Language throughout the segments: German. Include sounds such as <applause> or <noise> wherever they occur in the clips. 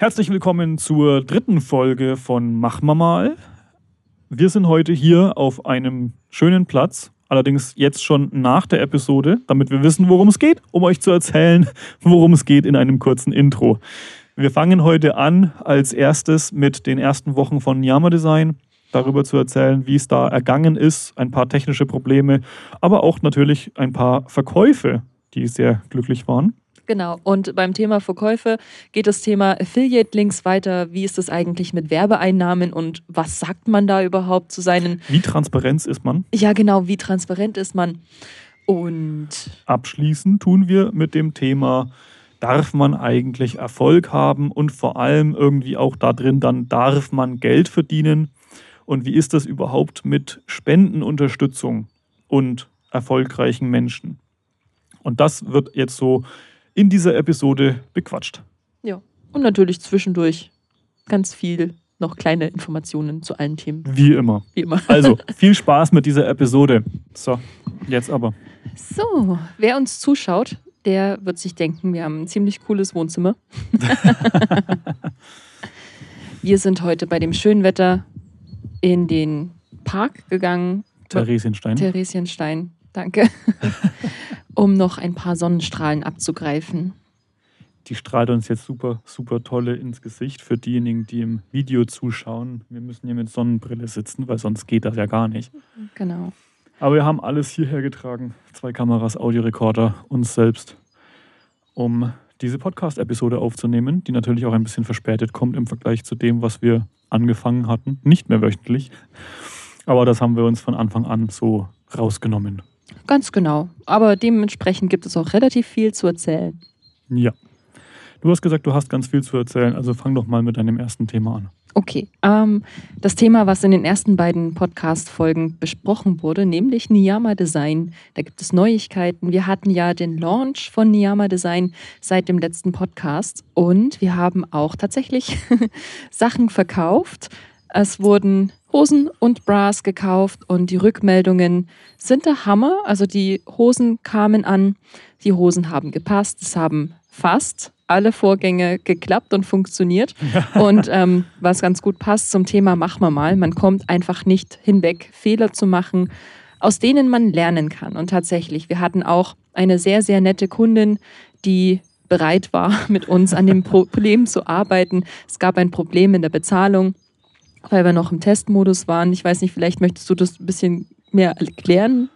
Herzlich willkommen zur dritten Folge von Mach mal. Wir sind heute hier auf einem schönen Platz, allerdings jetzt schon nach der Episode, damit wir wissen, worum es geht, um euch zu erzählen, <laughs> worum es geht in einem kurzen Intro. Wir fangen heute an als erstes mit den ersten Wochen von Yama Design, darüber zu erzählen, wie es da ergangen ist, ein paar technische Probleme, aber auch natürlich ein paar Verkäufe, die sehr glücklich waren. Genau. Und beim Thema Verkäufe geht das Thema Affiliate-Links weiter. Wie ist es eigentlich mit Werbeeinnahmen und was sagt man da überhaupt zu seinen. Wie transparent ist man? Ja, genau. Wie transparent ist man? Und. Abschließend tun wir mit dem Thema, darf man eigentlich Erfolg haben und vor allem irgendwie auch da drin, dann darf man Geld verdienen. Und wie ist das überhaupt mit Spendenunterstützung und erfolgreichen Menschen? Und das wird jetzt so in dieser Episode bequatscht. Ja, und natürlich zwischendurch ganz viel noch kleine Informationen zu allen Themen. Wie immer. Wie immer. Also, <laughs> viel Spaß mit dieser Episode. So, jetzt aber. So, wer uns zuschaut, der wird sich denken, wir haben ein ziemlich cooles Wohnzimmer. <laughs> wir sind heute bei dem schönen Wetter in den Park gegangen. Theresienstein. Theresienstein, danke. <laughs> um noch ein paar Sonnenstrahlen abzugreifen. Die strahlt uns jetzt super, super tolle ins Gesicht für diejenigen, die im Video zuschauen. Wir müssen hier mit Sonnenbrille sitzen, weil sonst geht das ja gar nicht. Genau. Aber wir haben alles hierher getragen. Zwei Kameras, Audiorekorder, uns selbst, um diese Podcast-Episode aufzunehmen, die natürlich auch ein bisschen verspätet kommt im Vergleich zu dem, was wir angefangen hatten. Nicht mehr wöchentlich. Aber das haben wir uns von Anfang an so rausgenommen. Ganz genau. Aber dementsprechend gibt es auch relativ viel zu erzählen. Ja. Du hast gesagt, du hast ganz viel zu erzählen, also fang doch mal mit deinem ersten Thema an. Okay. Ähm, das Thema, was in den ersten beiden Podcast-Folgen besprochen wurde, nämlich Niyama Design. Da gibt es Neuigkeiten. Wir hatten ja den Launch von Niyama Design seit dem letzten Podcast und wir haben auch tatsächlich <laughs> Sachen verkauft. Es wurden Hosen und Bras gekauft und die Rückmeldungen sind der Hammer. Also die Hosen kamen an, die Hosen haben gepasst, es haben fast alle Vorgänge geklappt und funktioniert. und ähm, was ganz gut passt zum Thema Mach mal mal, man kommt einfach nicht hinweg, Fehler zu machen, aus denen man lernen kann. Und tatsächlich, wir hatten auch eine sehr, sehr nette Kundin, die bereit war, <laughs> mit uns an dem Problem zu arbeiten. Es gab ein Problem in der Bezahlung weil wir noch im Testmodus waren. Ich weiß nicht, vielleicht möchtest du das ein bisschen mehr erklären?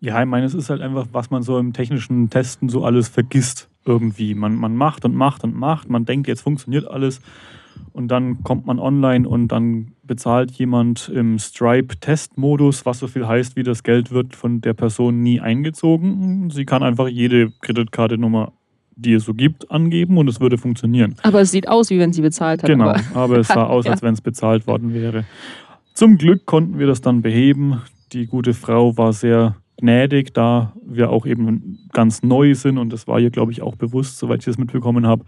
Ja, ich meine, es ist halt einfach, was man so im technischen Testen so alles vergisst irgendwie. Man, man macht und macht und macht, man denkt, jetzt funktioniert alles und dann kommt man online und dann bezahlt jemand im Stripe-Testmodus, was so viel heißt, wie das Geld wird von der Person nie eingezogen. Sie kann einfach jede Kreditkartennummer die es so gibt, angeben und es würde funktionieren. Aber es sieht aus, wie wenn sie bezahlt hat. Genau, aber, aber es sah <laughs> aus, als wenn es bezahlt worden wäre. Zum Glück konnten wir das dann beheben. Die gute Frau war sehr gnädig, da wir auch eben ganz neu sind und das war ihr, glaube ich, auch bewusst, soweit ich das mitbekommen habe.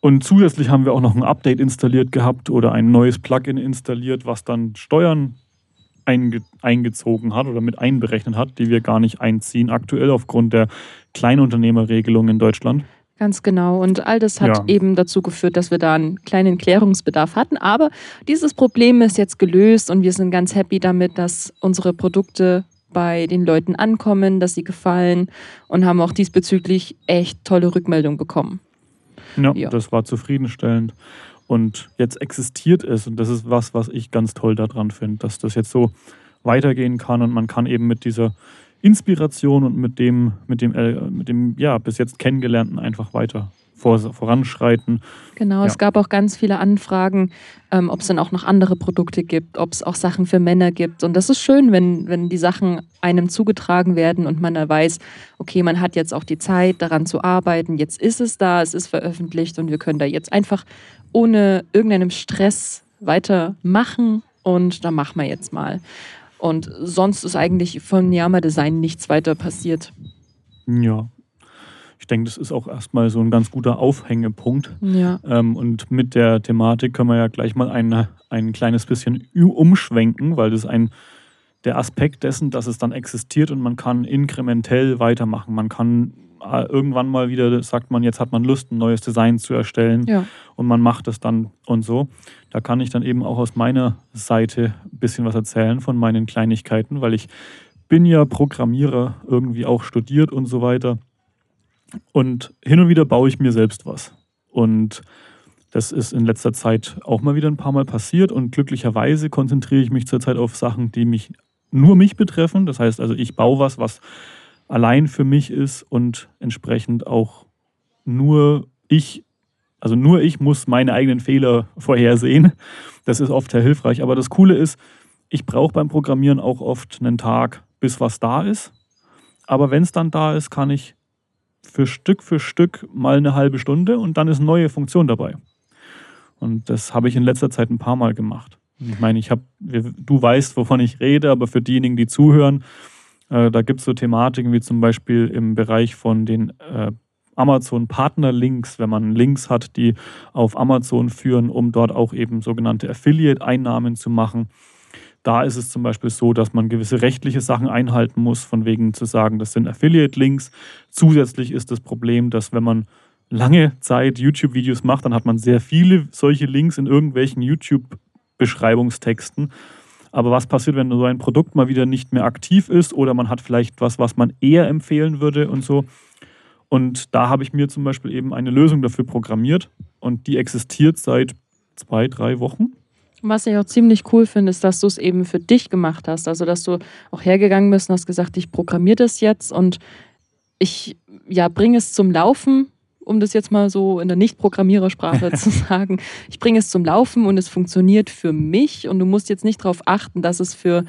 Und zusätzlich haben wir auch noch ein Update installiert gehabt oder ein neues Plugin installiert, was dann Steuern einge eingezogen hat oder mit einberechnet hat, die wir gar nicht einziehen aktuell aufgrund der Kleinunternehmerregelung in Deutschland. Ganz genau. Und all das hat ja. eben dazu geführt, dass wir da einen kleinen Klärungsbedarf hatten. Aber dieses Problem ist jetzt gelöst und wir sind ganz happy damit, dass unsere Produkte bei den Leuten ankommen, dass sie gefallen und haben auch diesbezüglich echt tolle Rückmeldungen bekommen. Ja, ja, das war zufriedenstellend. Und jetzt existiert es und das ist was, was ich ganz toll daran finde, dass das jetzt so weitergehen kann und man kann eben mit dieser Inspiration und mit dem, mit dem, äh, mit dem ja, bis jetzt kennengelernten einfach weiter vor, voranschreiten. Genau, ja. es gab auch ganz viele Anfragen, ähm, ob es dann auch noch andere Produkte gibt, ob es auch Sachen für Männer gibt. Und das ist schön, wenn, wenn die Sachen einem zugetragen werden und man da weiß, okay, man hat jetzt auch die Zeit, daran zu arbeiten. Jetzt ist es da, es ist veröffentlicht und wir können da jetzt einfach ohne irgendeinem Stress weitermachen und da machen wir jetzt mal. Und sonst ist eigentlich von Yama Design nichts weiter passiert. Ja. Ich denke, das ist auch erstmal so ein ganz guter Aufhängepunkt. Ja. Ähm, und mit der Thematik können wir ja gleich mal ein, ein kleines bisschen umschwenken, weil das ein der Aspekt dessen, dass es dann existiert und man kann inkrementell weitermachen. Man kann irgendwann mal wieder sagt man, jetzt hat man Lust, ein neues Design zu erstellen Ja. und man macht es dann und so. Da kann ich dann eben auch aus meiner Seite ein bisschen was erzählen von meinen Kleinigkeiten, weil ich bin ja Programmierer, irgendwie auch studiert und so weiter. Und hin und wieder baue ich mir selbst was. Und das ist in letzter Zeit auch mal wieder ein paar Mal passiert und glücklicherweise konzentriere ich mich zurzeit auf Sachen, die mich nur mich betreffen. Das heißt also, ich baue was, was allein für mich ist und entsprechend auch nur ich, also nur ich muss meine eigenen Fehler vorhersehen. Das ist oft sehr hilfreich. Aber das Coole ist, ich brauche beim Programmieren auch oft einen Tag, bis was da ist. Aber wenn es dann da ist, kann ich für Stück für Stück mal eine halbe Stunde und dann ist eine neue Funktion dabei. Und das habe ich in letzter Zeit ein paar Mal gemacht. Ich meine, ich habe, du weißt, wovon ich rede, aber für diejenigen, die zuhören, äh, da gibt es so Thematiken wie zum Beispiel im Bereich von den äh, Amazon-Partner-Links, wenn man Links hat, die auf Amazon führen, um dort auch eben sogenannte Affiliate-Einnahmen zu machen. Da ist es zum Beispiel so, dass man gewisse rechtliche Sachen einhalten muss, von wegen zu sagen, das sind Affiliate-Links. Zusätzlich ist das Problem, dass wenn man lange Zeit YouTube-Videos macht, dann hat man sehr viele solche Links in irgendwelchen YouTube-Beschreibungstexten. Aber was passiert, wenn so ein Produkt mal wieder nicht mehr aktiv ist oder man hat vielleicht was, was man eher empfehlen würde und so? Und da habe ich mir zum Beispiel eben eine Lösung dafür programmiert und die existiert seit zwei, drei Wochen. Was ich auch ziemlich cool finde, ist, dass du es eben für dich gemacht hast. Also, dass du auch hergegangen bist und hast gesagt, ich programmiere das jetzt und ich ja, bringe es zum Laufen, um das jetzt mal so in der Nicht-Programmierersprache <laughs> zu sagen. Ich bringe es zum Laufen und es funktioniert für mich und du musst jetzt nicht darauf achten, dass es für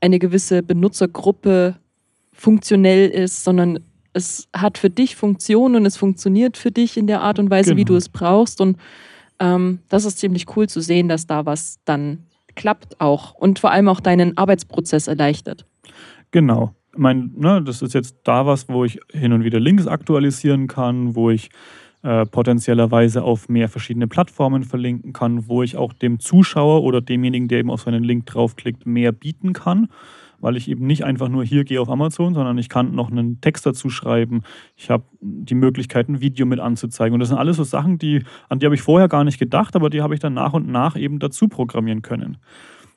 eine gewisse Benutzergruppe funktionell ist, sondern es hat für dich Funktion und es funktioniert für dich in der Art und Weise, wie Genau. du es brauchst. Und ähm, das ist ziemlich cool zu sehen, dass da was dann klappt auch und vor allem auch deinen Arbeitsprozess erleichtert. Genau. Ich meine, ne, das ist jetzt da was, wo ich hin und wieder Links aktualisieren kann, wo ich äh, potenziellerweise auf mehr verschiedene Plattformen verlinken kann, wo ich auch dem Zuschauer oder demjenigen, der eben auf so einen Link draufklickt, mehr bieten kann, weil ich eben nicht einfach nur hier gehe auf Amazon, sondern ich kann noch einen Text dazu schreiben. Ich habe die Möglichkeit, ein Video mit anzuzeigen. Und das sind alles so Sachen, die, an die habe ich vorher gar nicht gedacht, aber die habe ich dann nach und nach eben dazu programmieren können.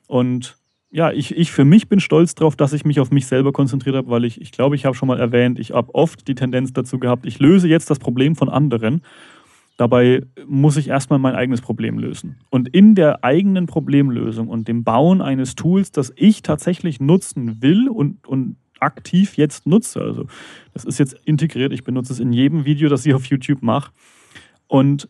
Und ja, ich, ich für mich bin stolz darauf, dass ich mich auf mich selber konzentriert habe, weil ich, ich glaube, ich habe schon mal erwähnt, ich habe oft die Tendenz dazu gehabt, ich löse jetzt das Problem von anderen. Dabei muss ich erstmal mein eigenes Problem lösen. Und in der eigenen Problemlösung und dem Bauen eines Tools, das ich tatsächlich nutzen will und, und aktiv jetzt nutze, also das ist jetzt integriert, ich benutze es in jedem Video, das ich auf YouTube mache. Und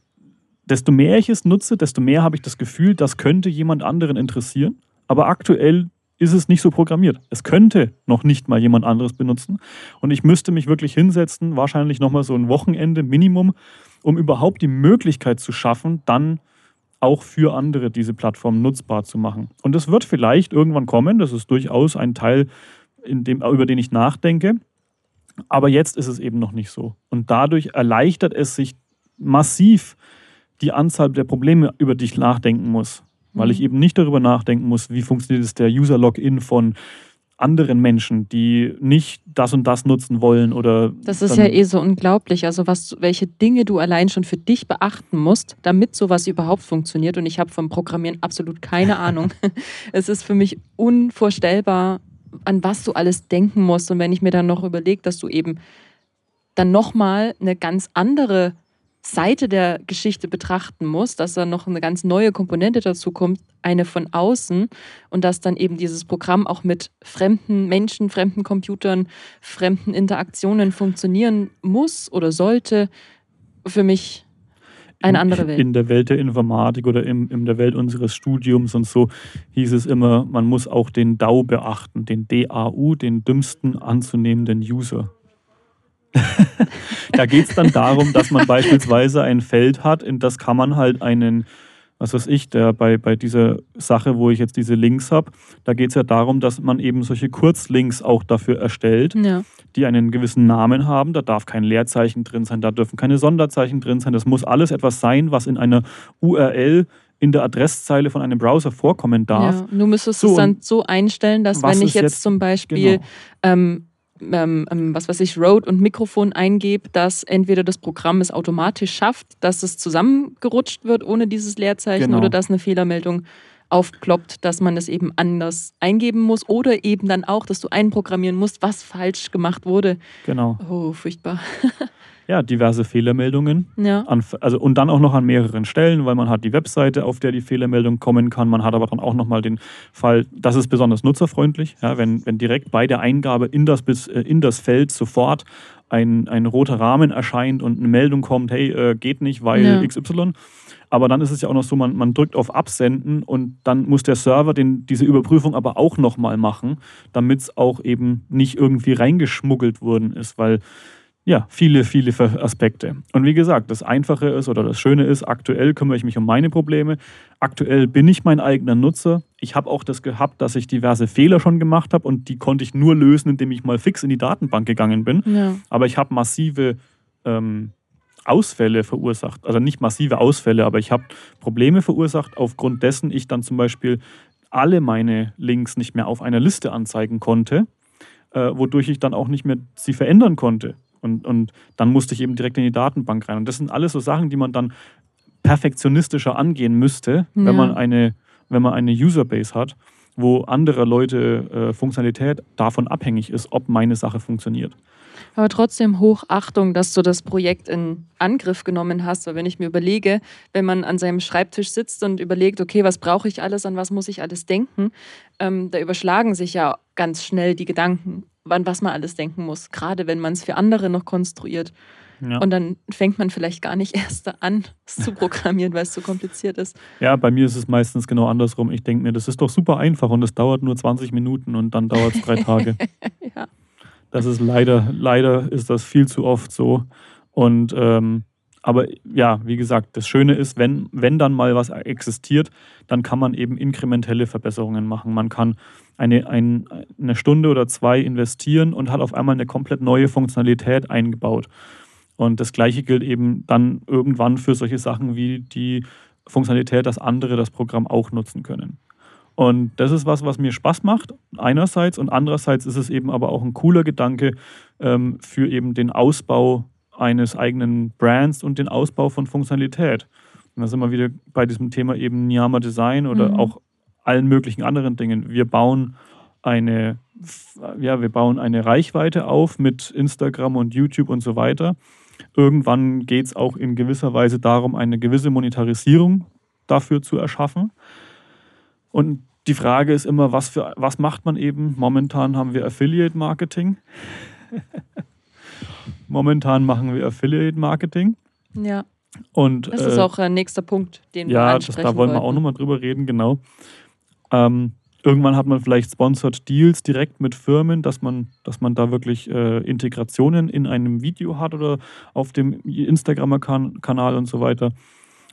desto mehr ich es nutze, desto mehr habe ich das Gefühl, das könnte jemand anderen interessieren. Aber aktuell ist es nicht so programmiert. Es könnte noch nicht mal jemand anderes benutzen. Und ich müsste mich wirklich hinsetzen, wahrscheinlich nochmal so ein Wochenende Minimum, um überhaupt die Möglichkeit zu schaffen, dann auch für andere diese Plattform nutzbar zu machen. Und das wird vielleicht irgendwann kommen. Das ist durchaus ein Teil, dem, über den ich nachdenke. Aber jetzt ist es eben noch nicht so. Und dadurch erleichtert es sich massiv die Anzahl der Probleme, über die ich nachdenken muss. Weil ich eben nicht darüber nachdenken muss, wie funktioniert es der User-Login von anderen Menschen, die nicht das und das nutzen wollen oder. Das ist ja eh so unglaublich. Also was, welche Dinge du allein schon für dich beachten musst, damit sowas überhaupt funktioniert. Und ich habe vom Programmieren absolut keine <laughs> Ahnung. es ist für mich unvorstellbar, an was du alles denken musst. Und wenn ich mir dann noch überlege, dass du eben dann nochmal eine ganz andere Seite der Geschichte betrachten musst, dass da noch eine ganz neue Komponente dazu kommt, eine von außen und dass dann eben dieses Programm auch mit fremden Menschen, fremden Computern, fremden Interaktionen funktionieren muss oder sollte, für mich eine andere <laughs> Welt. In der Welt der Informatik oder im, in der Welt unseres Studiums und so hieß es immer, man muss auch den DAU beachten, den DAU, den dümmsten anzunehmenden User. <laughs> da geht es dann darum, dass man beispielsweise ein Feld hat, in das kann man halt einen, was weiß ich, der bei, bei dieser Sache, wo ich jetzt diese Links habe, da geht es ja darum, dass man eben solche Kurzlinks auch dafür erstellt Ja. die einen gewissen Namen haben. Da darf kein Leerzeichen drin sein, da dürfen keine Sonderzeichen drin sein. Das muss alles etwas sein, was in einer URL in der Adresszeile von einem Browser vorkommen darf. Ja. Du müsstest So, es dann so einstellen, dass wenn ich jetzt, jetzt- zum Beispiel Genau. ähm, ähm, ähm, was weiß ich, Rode und Mikrofon eingebe, dass entweder das Programm es automatisch schafft, dass es zusammengerutscht wird ohne dieses Leerzeichen Genau. oder dass eine Fehlermeldung aufploppt, dass man es eben anders eingeben muss oder eben dann auch, dass du einprogrammieren musst, was falsch gemacht wurde. Genau. Oh, furchtbar. <laughs> Ja, diverse Fehlermeldungen. Ja. An, also, und dann auch noch an mehreren Stellen, weil man hat die Webseite, auf der die Fehlermeldung kommen kann. Man hat aber dann auch nochmal den Fall, das ist besonders nutzerfreundlich, ja, wenn, wenn direkt bei der Eingabe in das, äh, in das Feld sofort ein, ein roter Rahmen erscheint und eine Meldung kommt, hey, äh, geht nicht, weil Ja. XY. Aber dann ist es ja auch noch so, man, man drückt auf Absenden und dann muss der Server den, diese Überprüfung aber auch nochmal machen, damit es auch eben nicht irgendwie reingeschmuggelt worden ist, weil ja, viele, viele Aspekte. Und wie gesagt, das Einfache ist oder das Schöne ist, aktuell kümmere ich mich um meine Probleme. Aktuell bin ich mein eigener Nutzer. Ich habe auch das gehabt, dass ich diverse Fehler schon gemacht habe und die konnte ich nur lösen, indem ich mal fix in die Datenbank gegangen bin. Ja. Aber ich habe massive ähm, Ausfälle verursacht. Also nicht massive Ausfälle, aber ich habe Probleme verursacht, aufgrund dessen ich dann zum Beispiel alle meine Links nicht mehr auf einer Liste anzeigen konnte, äh, wodurch ich dann auch nicht mehr sie verändern konnte. Und, und dann musste ich eben direkt in die Datenbank rein. Und das sind alles so Sachen, die man dann perfektionistischer angehen müsste, Ja. wenn man eine, wenn man eine Userbase hat, wo andere Leute äh, Funktionalität davon abhängig ist, ob meine Sache funktioniert. Aber trotzdem Hochachtung, dass du das Projekt in Angriff genommen hast. Weil wenn ich mir überlege, wenn man an seinem Schreibtisch sitzt und überlegt, okay, was brauche ich alles, an was muss ich alles denken, ähm, da überschlagen sich ja ganz schnell die Gedanken, an was man alles denken muss. Gerade wenn man es für andere noch konstruiert. Ja. Und dann fängt man vielleicht gar nicht <laughs> erst an, es zu programmieren, weil es zu kompliziert ist. Ja, bei mir ist es meistens genau andersrum. Ich denke mir, das ist doch super einfach und es dauert nur 20 Minuten und dann dauert es drei <laughs> Tage. Ja. Das ist leider, leider ist das viel zu oft so. Und ähm, aber ja, wie gesagt, das Schöne ist, wenn, wenn dann mal was existiert, dann kann man eben inkrementelle Verbesserungen machen. Man kann eine, ein, eine Stunde oder zwei investieren und hat auf einmal eine komplett neue Funktionalität eingebaut. Und das gleiche gilt eben dann irgendwann für solche Sachen wie die Funktionalität, dass andere das Programm auch nutzen können. Und das ist was, was mir Spaß macht, einerseits. Und andererseits ist es eben aber auch ein cooler Gedanke ähm, für eben den Ausbau eines eigenen Brands und den Ausbau von Funktionalität. Und da sind wir wieder bei diesem Thema eben Niyama Design oder Mhm. auch allen möglichen anderen Dingen. Wir bauen eine, ja, wir bauen eine Reichweite auf mit Instagram und YouTube und so weiter. Irgendwann geht es auch in gewisser Weise darum, eine gewisse Monetarisierung dafür zu erschaffen. Und die Frage ist immer, was, für, was macht man eben? Momentan haben wir Affiliate Marketing. <laughs> Momentan machen wir Affiliate Marketing. Ja, Und, das ist äh, auch ein nächster Punkt, den wir ja, das, ansprechen da wollen wir auch nochmal drüber reden, genau. Ähm, irgendwann hat man vielleicht Sponsored Deals direkt mit Firmen, dass man, dass man da wirklich äh, Integrationen in einem Video hat oder auf dem Instagram-Kanal und so weiter.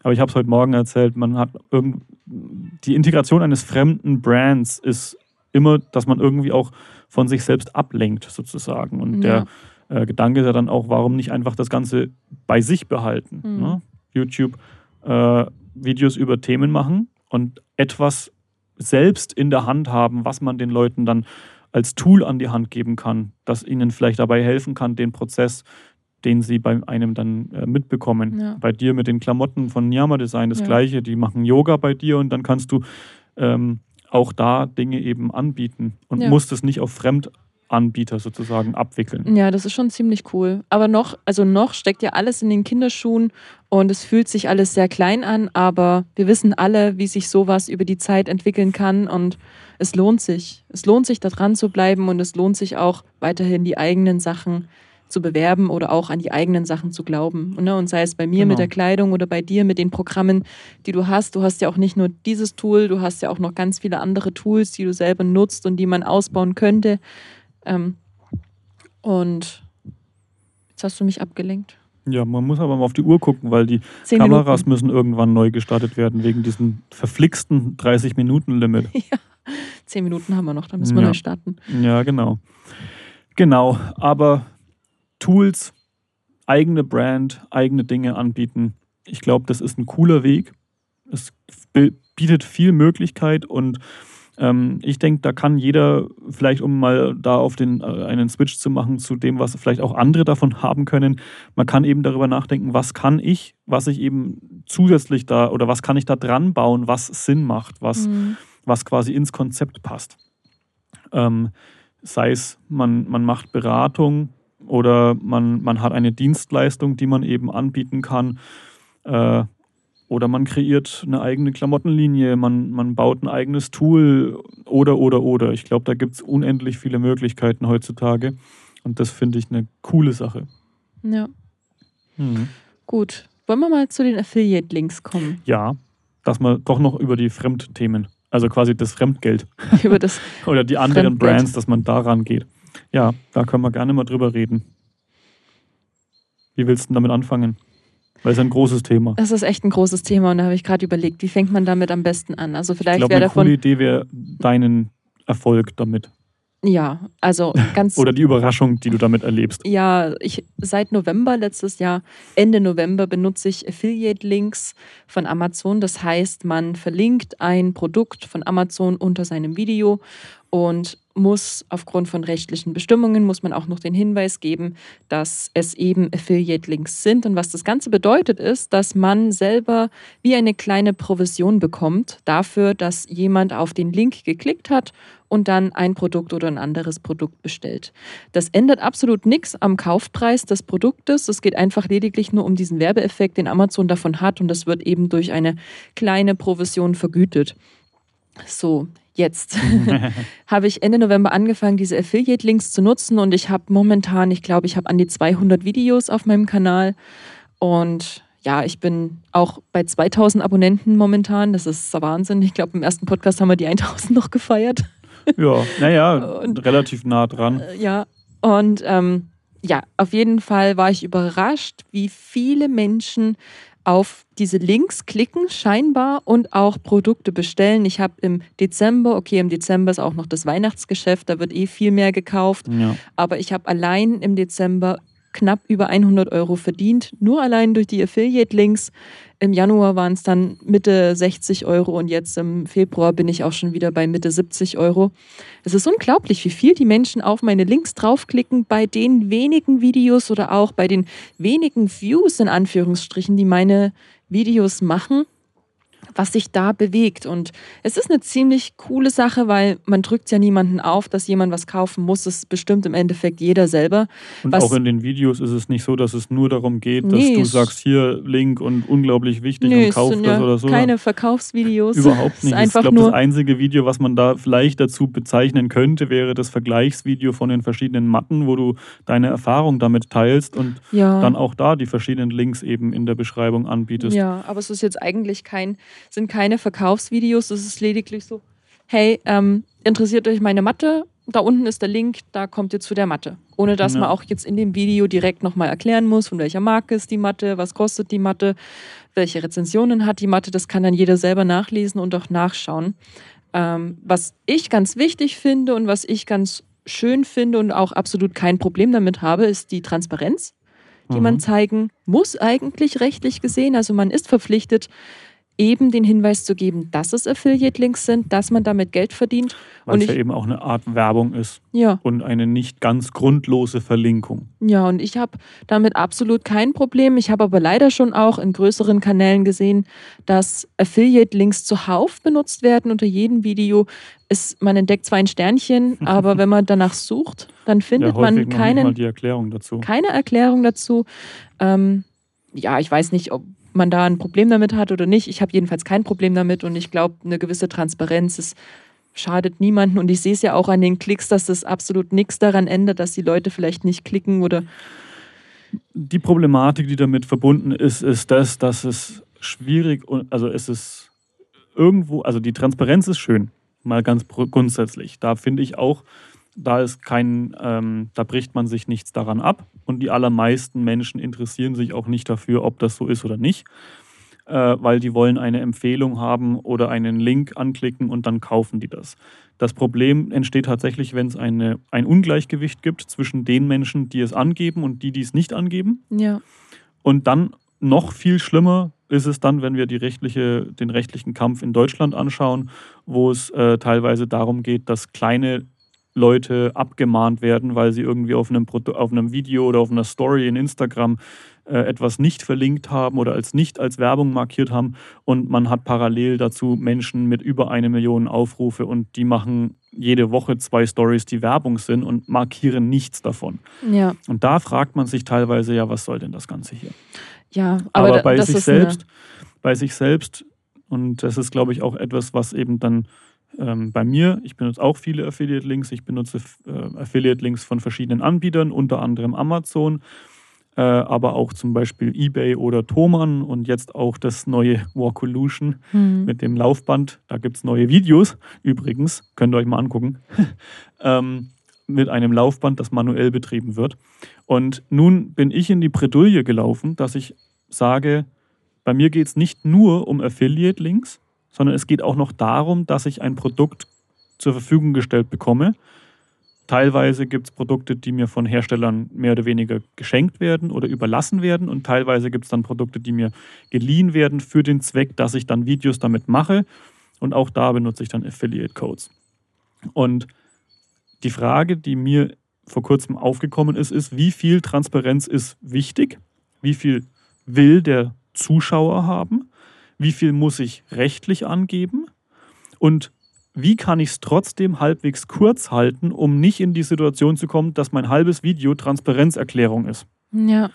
Aber ich habe es heute Morgen erzählt, man hat irgend, die Integration eines fremden Brands ist immer, dass man irgendwie auch von sich selbst ablenkt, sozusagen. Und der äh, Gedanke ist ja dann auch, warum nicht einfach das Ganze bei sich behalten? Mhm. Ne? YouTube äh, Videos über Themen machen und etwas selbst in der Hand haben, was man den Leuten dann als Tool an die Hand geben kann, das ihnen vielleicht dabei helfen kann, den Prozess, den sie bei einem dann äh, mitbekommen. Ja. Bei dir mit den Klamotten von Nyama Design das Ja. gleiche, die machen Yoga bei dir und dann kannst du ähm, auch da Dinge eben anbieten und Ja. musst es nicht auf Fremdanbieter sozusagen abwickeln. Ja, das ist schon ziemlich cool. Aber noch, also noch steckt ja alles in den Kinderschuhen und es fühlt sich alles sehr klein an, aber wir wissen alle, wie sich sowas über die Zeit entwickeln kann und es lohnt sich. Es lohnt sich, da dran zu bleiben und es lohnt sich auch weiterhin die eigenen Sachen zu bewerben oder auch an die eigenen Sachen zu glauben. Und, ne, und sei es bei mir Genau. mit der Kleidung oder bei dir mit den Programmen, die du hast. Du hast ja auch nicht nur dieses Tool, du hast ja auch noch ganz viele andere Tools, die du selber nutzt und die man ausbauen könnte. Ähm, und jetzt hast du mich abgelenkt. Ja, man muss aber mal auf die Uhr gucken, weil die Zehn Kameras Minuten. müssen irgendwann neu gestartet werden, wegen diesem verflixten 30-Minuten-Limit. Zehn Minuten haben wir noch, dann müssen wir Ja. neu starten. Ja, genau. Genau, aber Tools, eigene Brand, eigene Dinge anbieten, ich glaube, das ist ein cooler Weg. Es bi- bietet viel Möglichkeit und Ähm, ich denke, da kann jeder vielleicht, um mal da auf den äh, einen Switch zu machen zu dem, was vielleicht auch andere davon haben können, man kann eben darüber nachdenken, was kann ich, was ich eben zusätzlich da oder was kann ich da dran bauen, was Sinn macht, was, Mhm. was quasi ins Konzept passt. Ähm, sei es, man, man macht Beratung oder man, man hat eine Dienstleistung, die man eben anbieten kann. Äh, oder man kreiert eine eigene Klamottenlinie, man, man baut ein eigenes Tool oder, oder, oder. Ich glaube, da gibt es unendlich viele Möglichkeiten heutzutage. Und das finde ich eine coole Sache. Ja, Mhm. gut. Wollen wir mal zu den Affiliate-Links kommen? Ja, dass man doch noch über die Fremdthemen, also quasi das Fremdgeld <laughs> Über das <laughs> oder die anderen Fremdgeld. Brands, dass man daran geht. Ja, da können wir gerne mal drüber reden. Wie willst du denn damit anfangen? Weil es ist ein großes Thema. Das ist echt ein großes Thema und da habe ich gerade überlegt, wie fängt man damit am besten an? Also Ich vielleicht wäre eine davon, coole Idee wäre deinen Erfolg damit. ja, also ganz, Oder die Überraschung, die du damit erlebst. ja, ich seit November letztes Jahr, Ende November benutze ich Affiliate-Links von Amazon. Das heißt, man verlinkt ein Produkt von Amazon unter seinem Video und muss aufgrund von rechtlichen Bestimmungen, muss man auch noch den Hinweis geben, dass es eben Affiliate-Links sind. Und was das Ganze bedeutet, ist, dass man selber wie eine kleine Provision bekommt dafür, dass jemand auf den Link geklickt hat und dann ein Produkt oder ein anderes Produkt bestellt. Das ändert absolut nichts am Kaufpreis des Produktes. Es geht einfach lediglich nur um diesen Werbeeffekt, den Amazon davon hat und das wird eben durch eine kleine Provision vergütet. So, jetzt <laughs> <laughs> habe ich Ende November angefangen, diese Affiliate-Links zu nutzen und ich habe momentan, ich glaube, ich habe an die 200 Videos auf meinem Kanal und ja, ich bin auch bei 2000 Abonnenten momentan. Das ist Wahnsinn. Ich glaube, im ersten Podcast haben wir die 1000 noch gefeiert. <laughs> Ja, naja, Und- relativ nah dran. Äh, Ja, und ähm, ja, auf jeden Fall war ich überrascht, wie viele Menschen auf diese Links klicken, scheinbar, und auch Produkte bestellen. Ich habe im Dezember, okay, im Dezember ist auch noch das Weihnachtsgeschäft, da wird eh viel mehr gekauft, Ja. aber ich habe allein im Dezember knapp über 100 Euro verdient, nur allein durch die Affiliate-Links. Im Januar waren es dann Mitte 60 Euro und jetzt im Februar bin ich auch schon wieder bei Mitte 70 Euro. Es ist unglaublich, wie viel die Menschen auf meine Links draufklicken bei den wenigen Videos oder auch bei den wenigen Views in Anführungsstrichen, die meine Videos machen, was sich da bewegt. Und es ist eine ziemlich coole Sache, weil man drückt ja niemanden auf, dass jemand was kaufen muss. Es bestimmt im Endeffekt jeder selber. Und Was- auch in den Videos ist es nicht so, dass es nur darum geht, dass Nee, du sagst, hier Link und unglaublich wichtig Nö, und kauf das ja oder so. keine Verkaufsvideos. Überhaupt <laughs> nicht. Ich glaube, das einzige Video, was man da vielleicht dazu bezeichnen könnte, wäre das Vergleichsvideo von den verschiedenen Matten, wo du deine Erfahrung damit teilst und ja. dann auch da die verschiedenen Links eben in der Beschreibung anbietest. Ja, aber es ist jetzt eigentlich kein, sind keine Verkaufsvideos, es ist lediglich so, hey, ähm, interessiert euch meine Matte? Da unten ist der Link, da kommt ihr zu der Matte. Ohne dass Ja. man auch jetzt in dem Video direkt nochmal erklären muss, von welcher Marke ist die Matte, was kostet die Matte, welche Rezensionen hat die Matte. Das kann dann jeder selber nachlesen und auch nachschauen. Ähm, was ich ganz wichtig finde und was ich ganz schön finde und auch absolut kein Problem damit habe, ist die Transparenz, die Mhm. man zeigen muss, eigentlich rechtlich gesehen. Also man ist verpflichtet, eben den Hinweis zu geben, dass es Affiliate-Links sind, dass man damit Geld verdient. Weil und es ja eben auch eine Art Werbung ist Ja, und eine nicht ganz grundlose Verlinkung. ja, und ich habe damit absolut kein Problem. Ich habe aber leider schon auch in größeren Kanälen gesehen, dass Affiliate-Links zuhauf benutzt werden unter jedem Video. Ist, man entdeckt zwar ein Sternchen, <laughs> aber wenn man danach sucht, dann findet ja, man keinen, die Erklärung dazu. keine Erklärung dazu. Ähm, ja, ich weiß nicht, ob man da ein Problem damit hat oder nicht. Ich habe jedenfalls kein Problem damit und ich glaube, eine gewisse Transparenz ist, schadet niemanden. Und ich sehe es ja auch an den Klicks, dass das absolut nichts daran ändert, dass die Leute vielleicht nicht klicken oder Die Problematik, die damit verbunden ist, ist das, dass es schwierig und also es ist irgendwo, also die Transparenz ist schön, mal ganz grundsätzlich. Da finde ich auch, da ist kein, ähm, da bricht man sich nichts daran ab und die allermeisten Menschen interessieren sich auch nicht dafür, ob das so ist oder nicht, äh, weil die wollen eine Empfehlung haben oder einen Link anklicken und dann kaufen die das. Das Problem entsteht tatsächlich, wenn es eine, ein Ungleichgewicht gibt zwischen den Menschen, die es angeben und die, die es nicht angeben. ja. Und dann noch viel schlimmer, ist es dann, wenn wir rechtliche, den rechtlichen Kampf in Deutschland anschauen, wo es äh, teilweise darum geht, dass kleine Leute abgemahnt werden, weil sie irgendwie auf einem, auf einem Video oder auf einer Story in Instagram äh, etwas nicht verlinkt haben oder als nicht als Werbung markiert haben. Und man hat parallel dazu Menschen mit über eine Million Aufrufe und die machen jede Woche zwei Stories, die Werbung sind und markieren nichts davon. Ja. Und da fragt man sich teilweise, ja, was soll denn das Ganze hier? Ja, aber, aber bei das sich ist selbst, bei sich selbst, und das ist, glaube ich, auch etwas, was eben dann ähm, bei mir, ich benutze auch viele Affiliate-Links, ich benutze äh, Affiliate-Links von verschiedenen Anbietern, unter anderem Amazon, äh, aber auch zum Beispiel eBay oder Thomann und jetzt auch das neue Walkolution Mhm. mit dem Laufband. Da gibt es neue Videos übrigens, könnt ihr euch mal angucken. <laughs> ähm, mit einem Laufband, das manuell betrieben wird. Und nun bin ich in die Bredouille gelaufen, dass ich sage, bei mir geht es nicht nur um Affiliate-Links, sondern es geht auch noch darum, dass ich ein Produkt zur Verfügung gestellt bekomme. Teilweise gibt es Produkte, die mir von Herstellern mehr oder weniger geschenkt werden oder überlassen werden. Und teilweise gibt es dann Produkte, die mir geliehen werden für den Zweck, dass ich dann Videos damit mache. Und auch da benutze ich dann Affiliate-Codes. Und die Frage, die mir vor kurzem aufgekommen ist, ist, wie viel Transparenz ist wichtig? Wie viel will der Zuschauer haben? Wie viel muss ich rechtlich angeben? Und wie kann ich es trotzdem halbwegs kurz halten, um nicht in die Situation zu kommen, dass mein halbes Video Transparenzerklärung ist? Ja,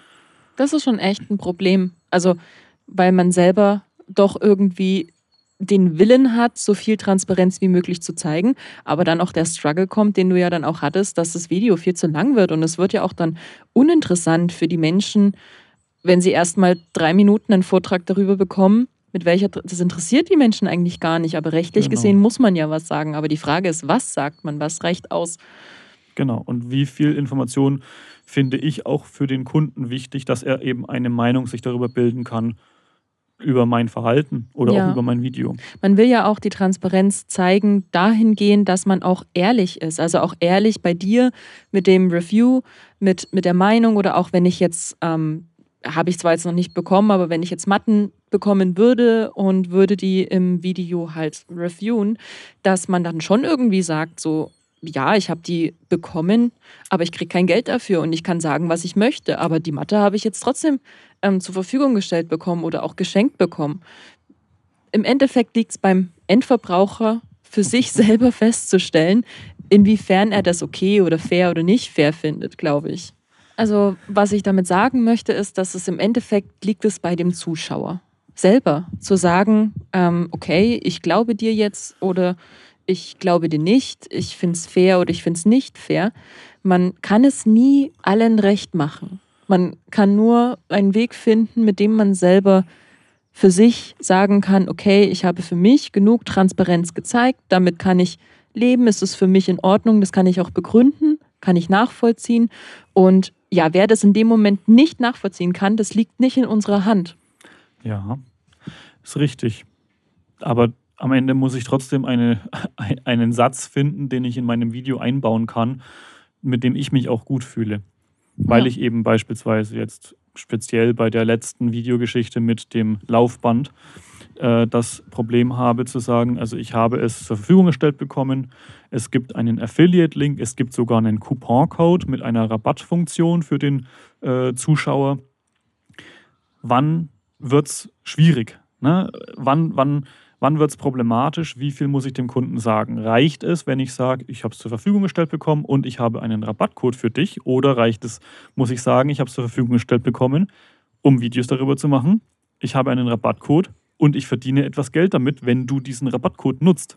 das ist schon echt ein Problem. Also, weil man selber doch irgendwie den Willen hat, so viel Transparenz wie möglich zu zeigen, aber dann auch der Struggle kommt, den du ja dann auch hattest, dass das Video viel zu lang wird und es wird ja auch dann uninteressant für die Menschen, wenn sie erstmal drei Minuten einen Vortrag darüber bekommen, mit welcher, das interessiert die Menschen eigentlich gar nicht, aber rechtlich Genau. gesehen muss man ja was sagen. Aber die Frage ist, was sagt man, was reicht aus? Genau. Und wie viel Information finde ich auch für den Kunden wichtig, dass er eben eine Meinung sich darüber bilden kann, über mein Verhalten oder Ja. auch über mein Video. Man will ja auch die Transparenz zeigen, dahingehend, dass man auch ehrlich ist. Also auch ehrlich bei dir mit dem Review, mit, mit der Meinung oder auch wenn ich jetzt, ähm, habe ich zwar jetzt noch nicht bekommen, aber wenn ich jetzt Matten bekommen würde und würde die im Video halt reviewen, dass man dann schon irgendwie sagt, so, ja, ich habe die bekommen, aber ich kriege kein Geld dafür und ich kann sagen, was ich möchte. Aber die Matte habe ich jetzt trotzdem ähm, zur Verfügung gestellt bekommen oder auch geschenkt bekommen. Im Endeffekt liegt es beim Endverbraucher für sich <laughs> selber festzustellen, inwiefern er das okay oder fair oder nicht fair findet, glaube ich. Also, was ich damit sagen möchte, ist, dass es im Endeffekt liegt es bei dem Zuschauer selber zu sagen, ähm, okay, ich glaube dir jetzt oder ich glaube dir nicht, ich finde es fair oder ich finde es nicht fair. Man kann es nie allen recht machen. Man kann nur einen Weg finden, mit dem man selber für sich sagen kann, okay, ich habe für mich genug Transparenz gezeigt, damit kann ich leben, ist es für mich in Ordnung, das kann ich auch begründen, kann ich nachvollziehen. Und ja, wer das in dem Moment nicht nachvollziehen kann, das liegt nicht in unserer Hand. Ja, ist richtig. Aber am Ende muss ich trotzdem eine, ein- <laughs> einen Satz finden, den ich in meinem Video einbauen kann, mit dem ich mich auch gut fühle. Weil Ja. ich eben beispielsweise jetzt speziell bei der letzten Videogeschichte mit dem Laufband äh, das Problem habe zu sagen, also ich habe es zur Verfügung gestellt bekommen, es gibt einen Affiliate-Link, es gibt sogar einen Coupon-Code mit einer Rabattfunktion für den äh, Zuschauer. Wann wird es schwierig? Ne? Wann, wann, wann wird es problematisch? Wie viel muss ich dem Kunden sagen? Reicht es, wenn ich sage, ich habe es zur Verfügung gestellt bekommen und ich habe einen Rabattcode für dich? Oder reicht es, muss ich sagen, ich habe es zur Verfügung gestellt bekommen, um Videos darüber zu machen? Ich habe einen Rabattcode und ich verdiene etwas Geld damit, wenn du diesen Rabattcode nutzt.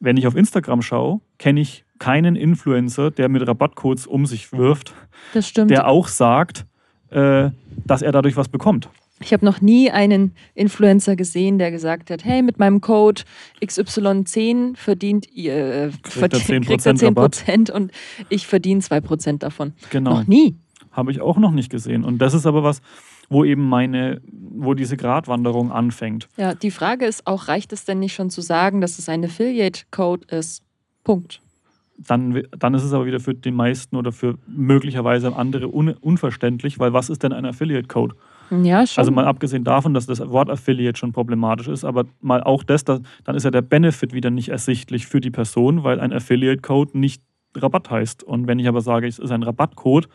Wenn ich auf Instagram schaue, kenne ich keinen Influencer, der mit Rabattcodes um sich wirft, der auch sagt, äh, dass er dadurch was bekommt. Ich habe noch nie einen Influencer gesehen, der gesagt hat, hey, mit meinem Code XY10 verdient ihr äh, Kriegt er verdient- 10% kriegt er 10% und ich verdiene 2% davon. Genau. Noch nie. Habe ich auch noch nicht gesehen. Und das ist aber was, wo eben meine, wo diese Gratwanderung anfängt. Ja, die Frage ist auch, reicht es denn nicht schon zu sagen, dass es ein Affiliate-Code ist? Punkt. dann, dann ist es aber wieder für die meisten oder für möglicherweise andere un, unverständlich, weil was ist denn ein Affiliate-Code? Ja, schon. Also mal abgesehen davon, dass das Wort Affiliate schon problematisch ist, aber mal auch das, das dann ist ja der Benefit wieder nicht ersichtlich für die Person, weil ein Affiliate-Code nicht Rabatt heißt. Und wenn ich aber sage, es ist ein Rabattcode,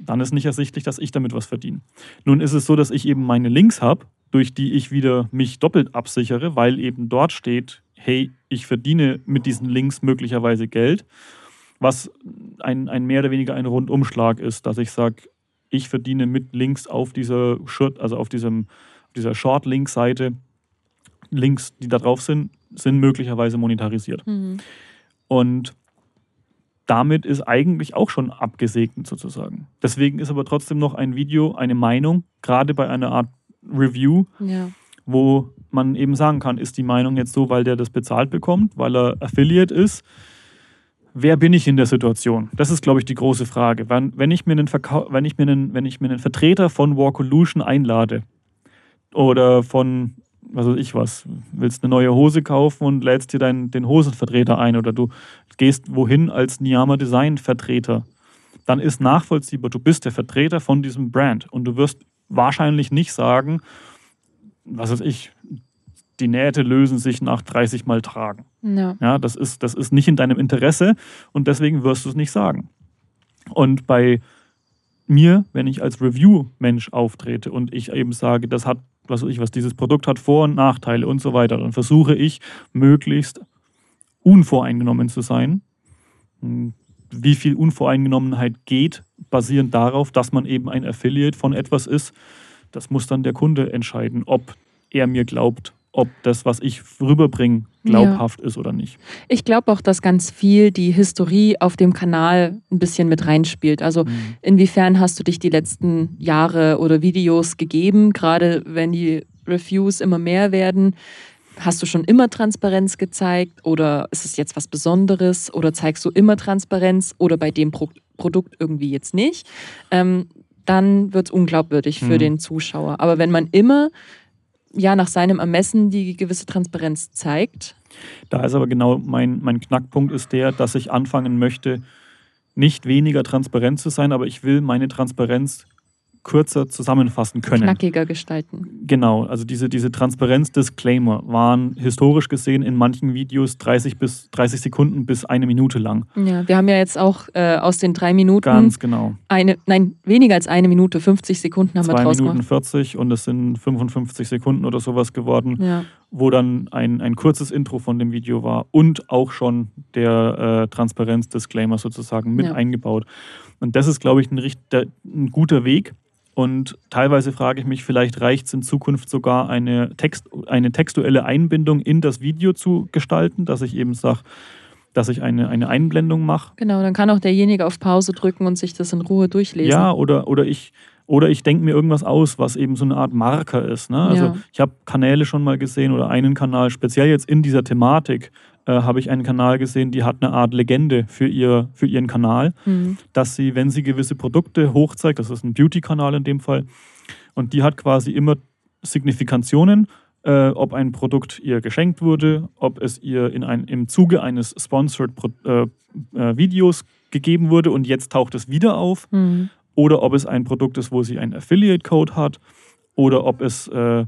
dann ist nicht ersichtlich, dass ich damit was verdiene. Nun ist es so, dass ich eben meine Links habe, durch die ich wieder mich doppelt absichere, weil eben dort steht, hey, ich verdiene mit diesen Links möglicherweise Geld, was ein, ein mehr oder weniger ein Rundumschlag ist, dass ich sage, ich verdiene mit Links auf dieser Shirt, also auf diesem, auf dieser Short-Link-Seite, Links, die da drauf sind, sind möglicherweise monetarisiert. Mhm. Und damit ist eigentlich auch schon abgesegnet sozusagen. Deswegen ist aber trotzdem noch ein Video eine Meinung, gerade bei einer Art Review, Ja. wo man eben sagen kann, ist die Meinung jetzt so, weil der das bezahlt bekommt, weil er Affiliate ist? Wer bin ich in der Situation? Das ist, glaube ich, die große Frage. Wenn, wenn, ich mir einen wenn, ich mir einen, wenn ich mir einen Vertreter von Warcolution einlade oder von, was weiß ich was, willst eine neue Hose kaufen und lädst dir deinen, den Hosenvertreter ein oder du gehst wohin als Niyama Design Vertreter, dann ist nachvollziehbar, du bist der Vertreter von diesem Brand und du wirst wahrscheinlich nicht sagen, was weiß ich, die Nähte lösen sich nach 30 Mal tragen. Ja. Ja, das ist, das ist nicht in deinem Interesse und deswegen wirst du es nicht sagen. Und bei mir, wenn ich als Review-Mensch auftrete und ich eben sage, das hat, was ich, was dieses Produkt hat Vor- und Nachteile und so weiter, dann versuche ich möglichst unvoreingenommen zu sein. Hm, Wie viel Unvoreingenommenheit geht, basierend darauf, dass man eben ein Affiliate von etwas ist, das muss dann der Kunde entscheiden, ob er mir glaubt, ob das, was ich rüberbringe, glaubhaft ist oder nicht. Ich glaube auch, dass ganz viel die Historie auf dem Kanal ein bisschen mit reinspielt. Also Mhm. inwiefern hast du dich die letzten Jahre oder Videos gegeben, gerade wenn die Reviews immer mehr werden? Hast du schon immer Transparenz gezeigt oder ist es jetzt was Besonderes oder zeigst du immer Transparenz oder bei dem Pro Produkt irgendwie jetzt nicht? Ähm, dann wird es unglaubwürdig für Mhm. den Zuschauer. Aber wenn man immer ja nach seinem Ermessen die gewisse Transparenz zeigt, Da ist aber genau mein, mein Knackpunkt ist der, dass ich anfangen möchte, nicht weniger transparent zu sein, aber ich will meine Transparenz kürzer zusammenfassen können. knackiger gestalten. Genau, also diese, diese Transparenz-Disclaimer waren historisch gesehen in manchen Videos 30, bis, 30 Sekunden bis eine Minute lang. Ja, wir haben ja jetzt auch äh, aus den drei Minuten Ganz genau. eine, nein, weniger als eine Minute, 50 Sekunden haben wir Zwei draus Minuten gemacht. 40 und es sind 55 Sekunden oder sowas geworden, Ja, wo dann ein, ein kurzes Intro von dem Video war und auch schon der äh, Transparenz-Disclaimer sozusagen mit Ja. eingebaut. Und das ist, glaube ich, ein, ein guter Weg. Und teilweise frage ich mich, vielleicht reicht es in Zukunft sogar eine, Text, eine textuelle Einbindung in das Video zu gestalten, dass ich eben sage, dass ich eine, eine Einblendung mache. genau. Dann kann auch derjenige auf Pause drücken und sich das in Ruhe durchlesen. Ja, oder, oder ich, oder ich denke mir irgendwas aus, was eben so eine Art Marker ist. Ne? Also Ja. ich habe Kanäle schon mal gesehen oder einen Kanal, speziell jetzt in dieser Thematik, äh, habe ich einen Kanal gesehen, die hat eine Art Legende für, ihr, für ihren Kanal, Mhm. dass sie, wenn sie gewisse Produkte hochzeigt, das ist ein Beauty-Kanal in dem Fall, und die hat quasi immer Signifikationen, äh, ob ein Produkt ihr geschenkt wurde, ob es ihr in ein, im Zuge eines Sponsored Pro, äh, äh, Videos gegeben wurde und jetzt taucht es wieder auf Mhm. oder ob es ein Produkt ist, wo sie einen Affiliate-Code hat oder ob es äh,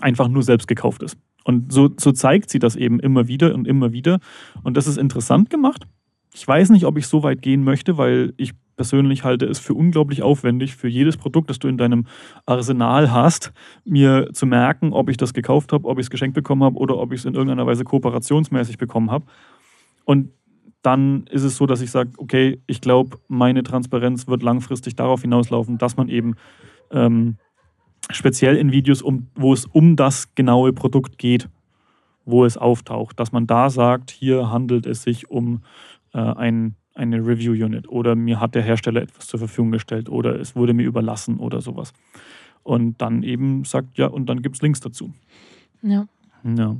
einfach nur selbst gekauft ist. Und so, so zeigt sie das eben immer wieder und immer wieder. Und das ist interessant gemacht. Ich weiß nicht, ob ich so weit gehen möchte, weil ich persönlich halte es für unglaublich aufwendig, für jedes Produkt, das du in deinem Arsenal hast, mir zu merken, ob ich das gekauft habe, ob ich es geschenkt bekommen habe oder ob ich es in irgendeiner Weise kooperationsmäßig bekommen habe. Und dann ist es so, dass ich sage, okay, ich glaube, meine Transparenz wird langfristig darauf hinauslaufen, dass man eben ähm, speziell in Videos, um, wo es um das genaue Produkt geht, wo es auftaucht, dass man da sagt, hier handelt es sich um äh, ein, eine Review-Unit oder mir hat der Hersteller etwas zur Verfügung gestellt oder es wurde mir überlassen oder sowas. Und dann eben sagt, ja, und dann gibt es Links dazu. Ja. Ja.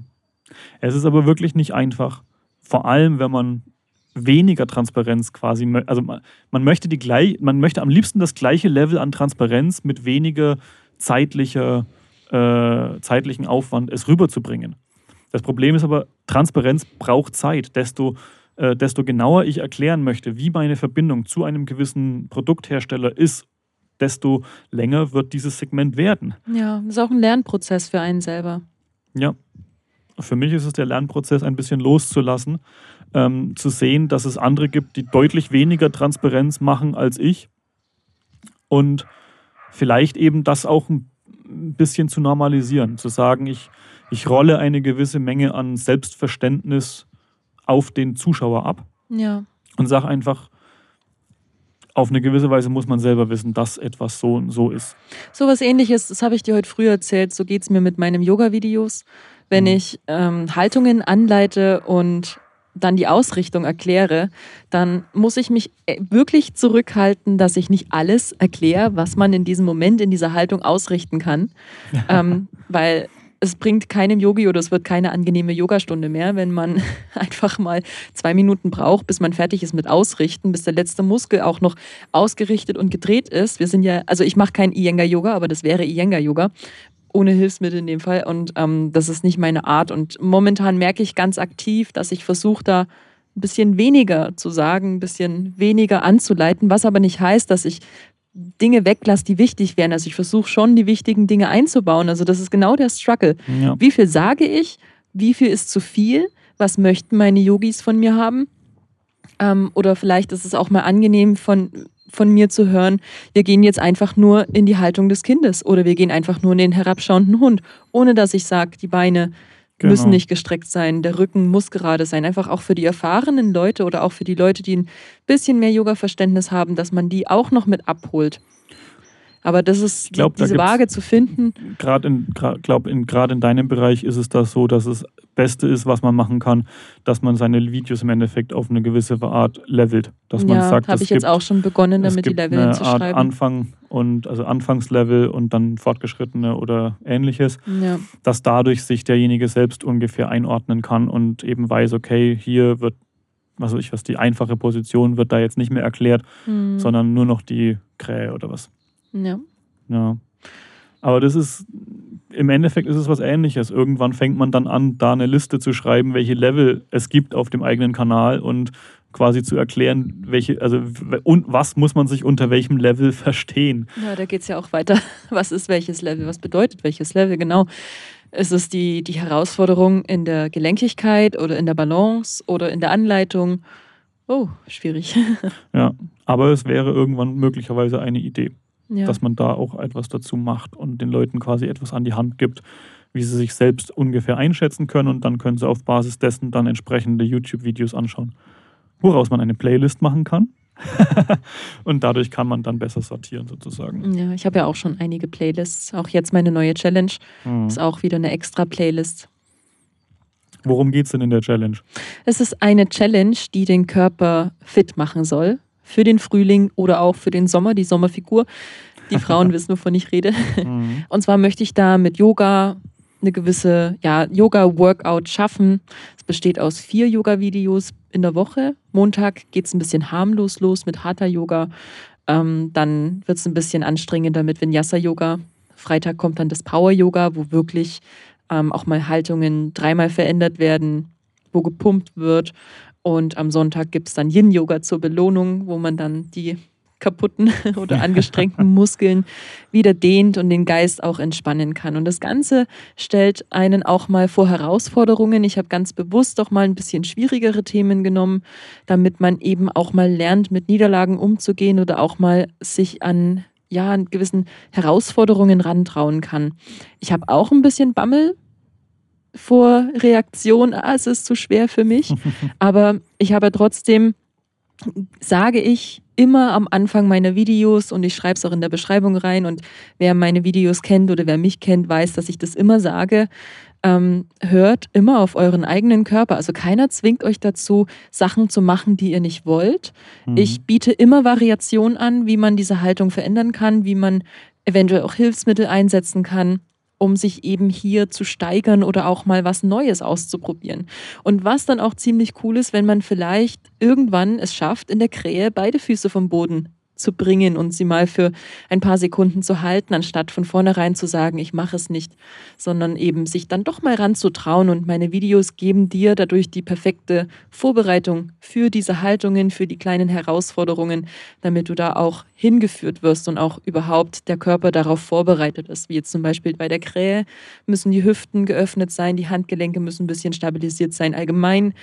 Es ist aber wirklich nicht einfach, vor allem wenn man weniger Transparenz quasi, also man, man möchte die gleich, man möchte am liebsten das gleiche Level an Transparenz mit weniger zeitlicher, äh, zeitlichen Aufwand es rüberzubringen. Das Problem ist aber, Transparenz braucht Zeit. Desto äh, desto genauer ich erklären möchte, wie meine Verbindung zu einem gewissen Produkthersteller ist, desto länger wird dieses Segment werden. Ja, das ist auch ein Lernprozess für einen selber. Ja. Für mich ist es der Lernprozess, ein bisschen loszulassen, ähm, zu sehen, dass es andere gibt, die deutlich weniger Transparenz machen als ich. Und vielleicht eben das auch ein bisschen zu normalisieren, zu sagen, ich, ich rolle eine gewisse Menge an Selbstverständnis auf den Zuschauer ab Ja. und sage einfach, auf eine gewisse Weise muss man selber wissen, dass etwas so und so ist. So was ähnliches, das habe ich dir heute früh erzählt, so geht es mir mit meinen Yoga-Videos. Wenn Mhm. ich ähm, Haltungen anleite und dann die Ausrichtung erkläre, dann muss ich mich äh, wirklich zurückhalten, dass ich nicht alles erkläre, was man in diesem Moment in dieser Haltung ausrichten kann. <laughs> ähm, weil es bringt keinem Yogi oder es wird keine angenehme Yogastunde mehr, wenn man <laughs> einfach mal zwei Minuten braucht, bis man fertig ist mit Ausrichten, bis der letzte Muskel auch noch ausgerichtet und gedreht ist. Wir sind ja, also ich mache kein Iyengar-Yoga, aber das wäre Iyengar-Yoga. Ohne Hilfsmittel in dem Fall. Und ähm, das ist nicht meine Art. Und momentan merke ich ganz aktiv, dass ich versuche, da ein bisschen weniger zu sagen, ein bisschen weniger anzuleiten, was aber nicht heißt, dass ich Dinge weglasse, die wichtig wären. Also ich versuche schon, die wichtigen Dinge einzubauen. Also das ist genau der Struggle. Ja. Wie viel sage ich? Wie viel ist zu viel? Was möchten meine Yogis von mir haben? Ähm, oder vielleicht ist es auch mal angenehm von, von mir zu hören, wir gehen jetzt einfach nur in die Haltung des Kindes oder wir gehen einfach nur in den herabschauenden Hund, ohne dass ich sage, die Beine Genau. müssen nicht gestreckt sein, der Rücken muss gerade sein. Einfach auch für die erfahrenen Leute oder auch für die Leute, die ein bisschen mehr Yoga-Verständnis haben, dass man die auch noch mit abholt. Aber das ist glaub, da diese gibt's- Waage zu finden. Gerade in, gra- glaub, in, gerade in deinem Bereich ist es das so, dass es Beste ist, was man machen kann, dass man seine Videos im Endeffekt auf eine gewisse Art levelt. Dass man ja, sagt, habe ich jetzt gibt, auch schon begonnen, damit die Level eine Art hinzuschreiben. Anfang und also Anfangslevel und dann fortgeschrittene oder ähnliches, Ja. dass dadurch sich derjenige selbst ungefähr einordnen kann und eben weiß, okay, hier wird, was weiß ich was, die einfache Position wird da jetzt nicht mehr erklärt, Hm. sondern nur noch die Krähe oder was. ja. Ja. Aber das ist, im Endeffekt ist es was ähnliches. Irgendwann fängt man dann an, da eine Liste zu schreiben, welche Level es gibt auf dem eigenen Kanal und quasi zu erklären, welche, also und was muss man sich unter welchem Level verstehen. Ja, da geht es ja auch weiter. <laughs> Was ist welches Level? Was bedeutet welches Level? Genau. Ist es die, die Herausforderung in der Gelenkigkeit oder in der Balance oder in der Anleitung? Oh, schwierig. <laughs> Ja. Aber es wäre irgendwann möglicherweise eine Idee, ja. dass man da auch etwas dazu macht und den Leuten quasi etwas an die Hand gibt, wie sie sich selbst ungefähr einschätzen können und dann können sie auf Basis dessen dann entsprechende YouTube-Videos anschauen, woraus man eine Playlist machen kann. <laughs> und dadurch kann man dann besser sortieren sozusagen. ja, ich habe ja auch schon einige Playlists. Auch jetzt meine neue Challenge Mhm. ist auch wieder eine extra Playlist. Worum geht es denn in der Challenge? Es ist eine Challenge, die den Körper fit machen soll. Für den Frühling oder auch für den Sommer, die Sommerfigur. Die <laughs> Frauen wissen, wovon ich rede. Mhm. Und zwar möchte ich da mit Yoga eine gewisse ja, Yoga-Workout schaffen. Es besteht aus vier Yoga-Videos in der Woche. Montag geht es ein bisschen harmlos los mit Hatha-Yoga. Ähm, dann wird es ein bisschen anstrengender mit Vinyasa-Yoga. Freitag kommt dann das Power-Yoga, wo wirklich ähm, auch mal Haltungen dreimal verändert werden, wo gepumpt wird. Und am Sonntag gibt es dann Yin-Yoga zur Belohnung, wo man dann die kaputten <laughs> oder angestrengten Muskeln wieder dehnt und den Geist auch entspannen kann. Und das Ganze stellt einen auch mal vor Herausforderungen. Ich habe ganz bewusst auch mal ein bisschen schwierigere Themen genommen, damit man eben auch mal lernt, mit Niederlagen umzugehen oder auch mal sich an ja, an gewissen Herausforderungen rantrauen kann. Ich habe auch ein bisschen Bammel vor Reaktion, ah, es ist zu schwer für mich. <laughs> Aber ich habe trotzdem, sage ich immer am Anfang meiner Videos und ich schreibe es auch in der Beschreibung rein und wer meine Videos kennt oder wer mich kennt, weiß, dass ich das immer sage. Ähm, hört immer auf euren eigenen Körper. Also keiner zwingt euch dazu, Sachen zu machen, die ihr nicht wollt. Mhm. Ich biete immer Variation an, wie man diese Haltung verändern kann, wie man eventuell auch Hilfsmittel einsetzen kann, um sich eben hier zu steigern oder auch mal was Neues auszuprobieren. Und was dann auch ziemlich cool ist, wenn man vielleicht irgendwann es schafft, in der Krähe beide Füße vom Boden zu bringen und sie mal für ein paar Sekunden zu halten, anstatt von vornherein zu sagen, ich mache es nicht, sondern eben sich dann doch mal ranzutrauen. Und meine Videos geben dir dadurch die perfekte Vorbereitung für diese Haltungen, für die kleinen Herausforderungen, damit du da auch hingeführt wirst und auch überhaupt der Körper darauf vorbereitet ist. Wie jetzt zum Beispiel bei der Krähe müssen die Hüften geöffnet sein, die Handgelenke müssen ein bisschen stabilisiert sein. Allgemein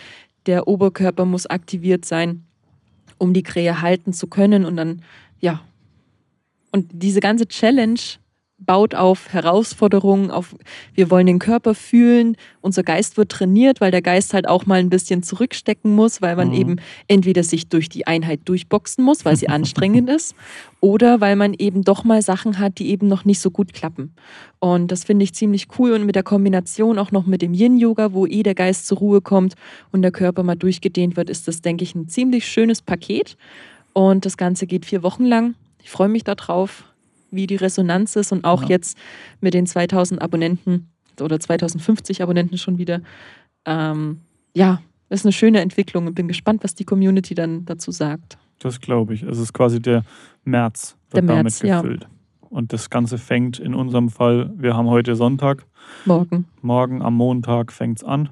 der Oberkörper muss aktiviert sein, um die Krähe halten zu können. Und dann, ja. Und diese ganze Challenge baut auf Herausforderungen, auf wir wollen den Körper fühlen, unser Geist wird trainiert, weil der Geist halt auch mal ein bisschen zurückstecken muss, weil man mhm. eben entweder sich durch die Einheit durchboxen muss, weil sie <laughs> anstrengend ist, oder weil man eben doch mal Sachen hat, die eben noch nicht so gut klappen. Und das finde ich ziemlich cool und mit der Kombination auch noch mit dem Yin-Yoga, wo eh der Geist zur Ruhe kommt und der Körper mal durchgedehnt wird, ist das, denke ich, ein ziemlich schönes Paket. Und das Ganze geht vier Wochen lang. Ich freue mich darauf wie die Resonanz ist und auch ja. jetzt mit den 2000 Abonnenten oder 2050 Abonnenten schon wieder. Ähm, ja, das ist eine schöne Entwicklung und bin gespannt, was die Community dann dazu sagt. Das glaube ich. Es ist quasi der März, wird der März, damit gefüllt. Ja. Und das Ganze fängt in unserem Fall, wir haben heute Sonntag. Morgen. Morgen am Montag fängt es an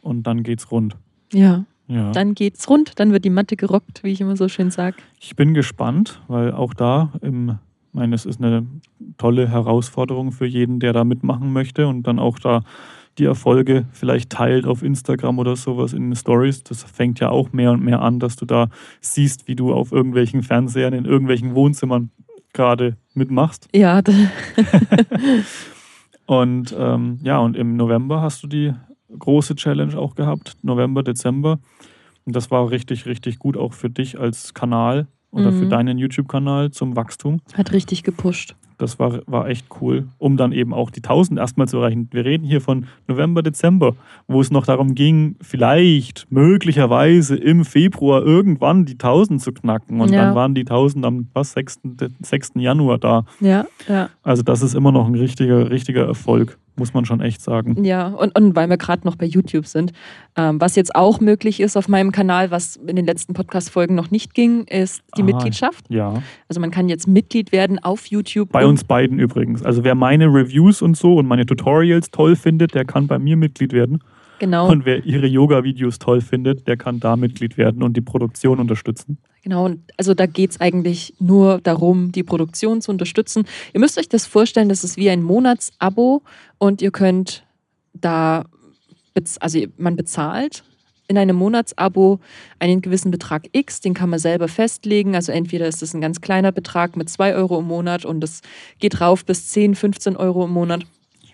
und dann geht's rund. Ja. ja. Dann geht's rund, dann wird die Matte gerockt, wie ich immer so schön sage. Ich bin gespannt, weil auch da im ich meine, es ist eine tolle Herausforderung für jeden, der da mitmachen möchte und dann auch da die Erfolge vielleicht teilt auf Instagram oder sowas in den Stories. Das fängt ja auch mehr und mehr an, dass du da siehst, wie du auf irgendwelchen Fernsehern in irgendwelchen Wohnzimmern gerade mitmachst. Ja. <laughs> und ähm, ja, und im November hast du die große Challenge auch gehabt, November, Dezember. Und das war richtig, richtig gut auch für dich als Kanal, oder mhm. für deinen YouTube-Kanal zum Wachstum. Hat richtig gepusht. Das war, war echt cool, um dann eben auch die 1000 erstmal zu erreichen. Wir reden hier von November, Dezember, wo es noch darum ging, vielleicht, möglicherweise im Februar irgendwann die 1000 zu knacken. Und ja. dann waren die 1000 am was, 6. 6. Januar da. Ja, ja. Also das ist immer noch ein richtiger, richtiger Erfolg muss man schon echt sagen. Ja, und, und weil wir gerade noch bei YouTube sind, ähm, was jetzt auch möglich ist auf meinem Kanal, was in den letzten Podcast-Folgen noch nicht ging, ist die ah, Mitgliedschaft. Ja. Also man kann jetzt Mitglied werden auf YouTube. Bei uns beiden übrigens. Also wer meine Reviews und so und meine Tutorials toll findet, der kann bei mir Mitglied werden. Genau. Und wer ihre Yoga-Videos toll findet, der kann da Mitglied werden und die Produktion unterstützen. Genau, also da geht es eigentlich nur darum, die Produktion zu unterstützen. Ihr müsst euch das vorstellen, das ist wie ein Monatsabo und ihr könnt da, also man bezahlt in einem Monatsabo einen gewissen Betrag X, den kann man selber festlegen. Also entweder ist es ein ganz kleiner Betrag mit 2 Euro im Monat und es geht rauf bis 10, 15 Euro im Monat.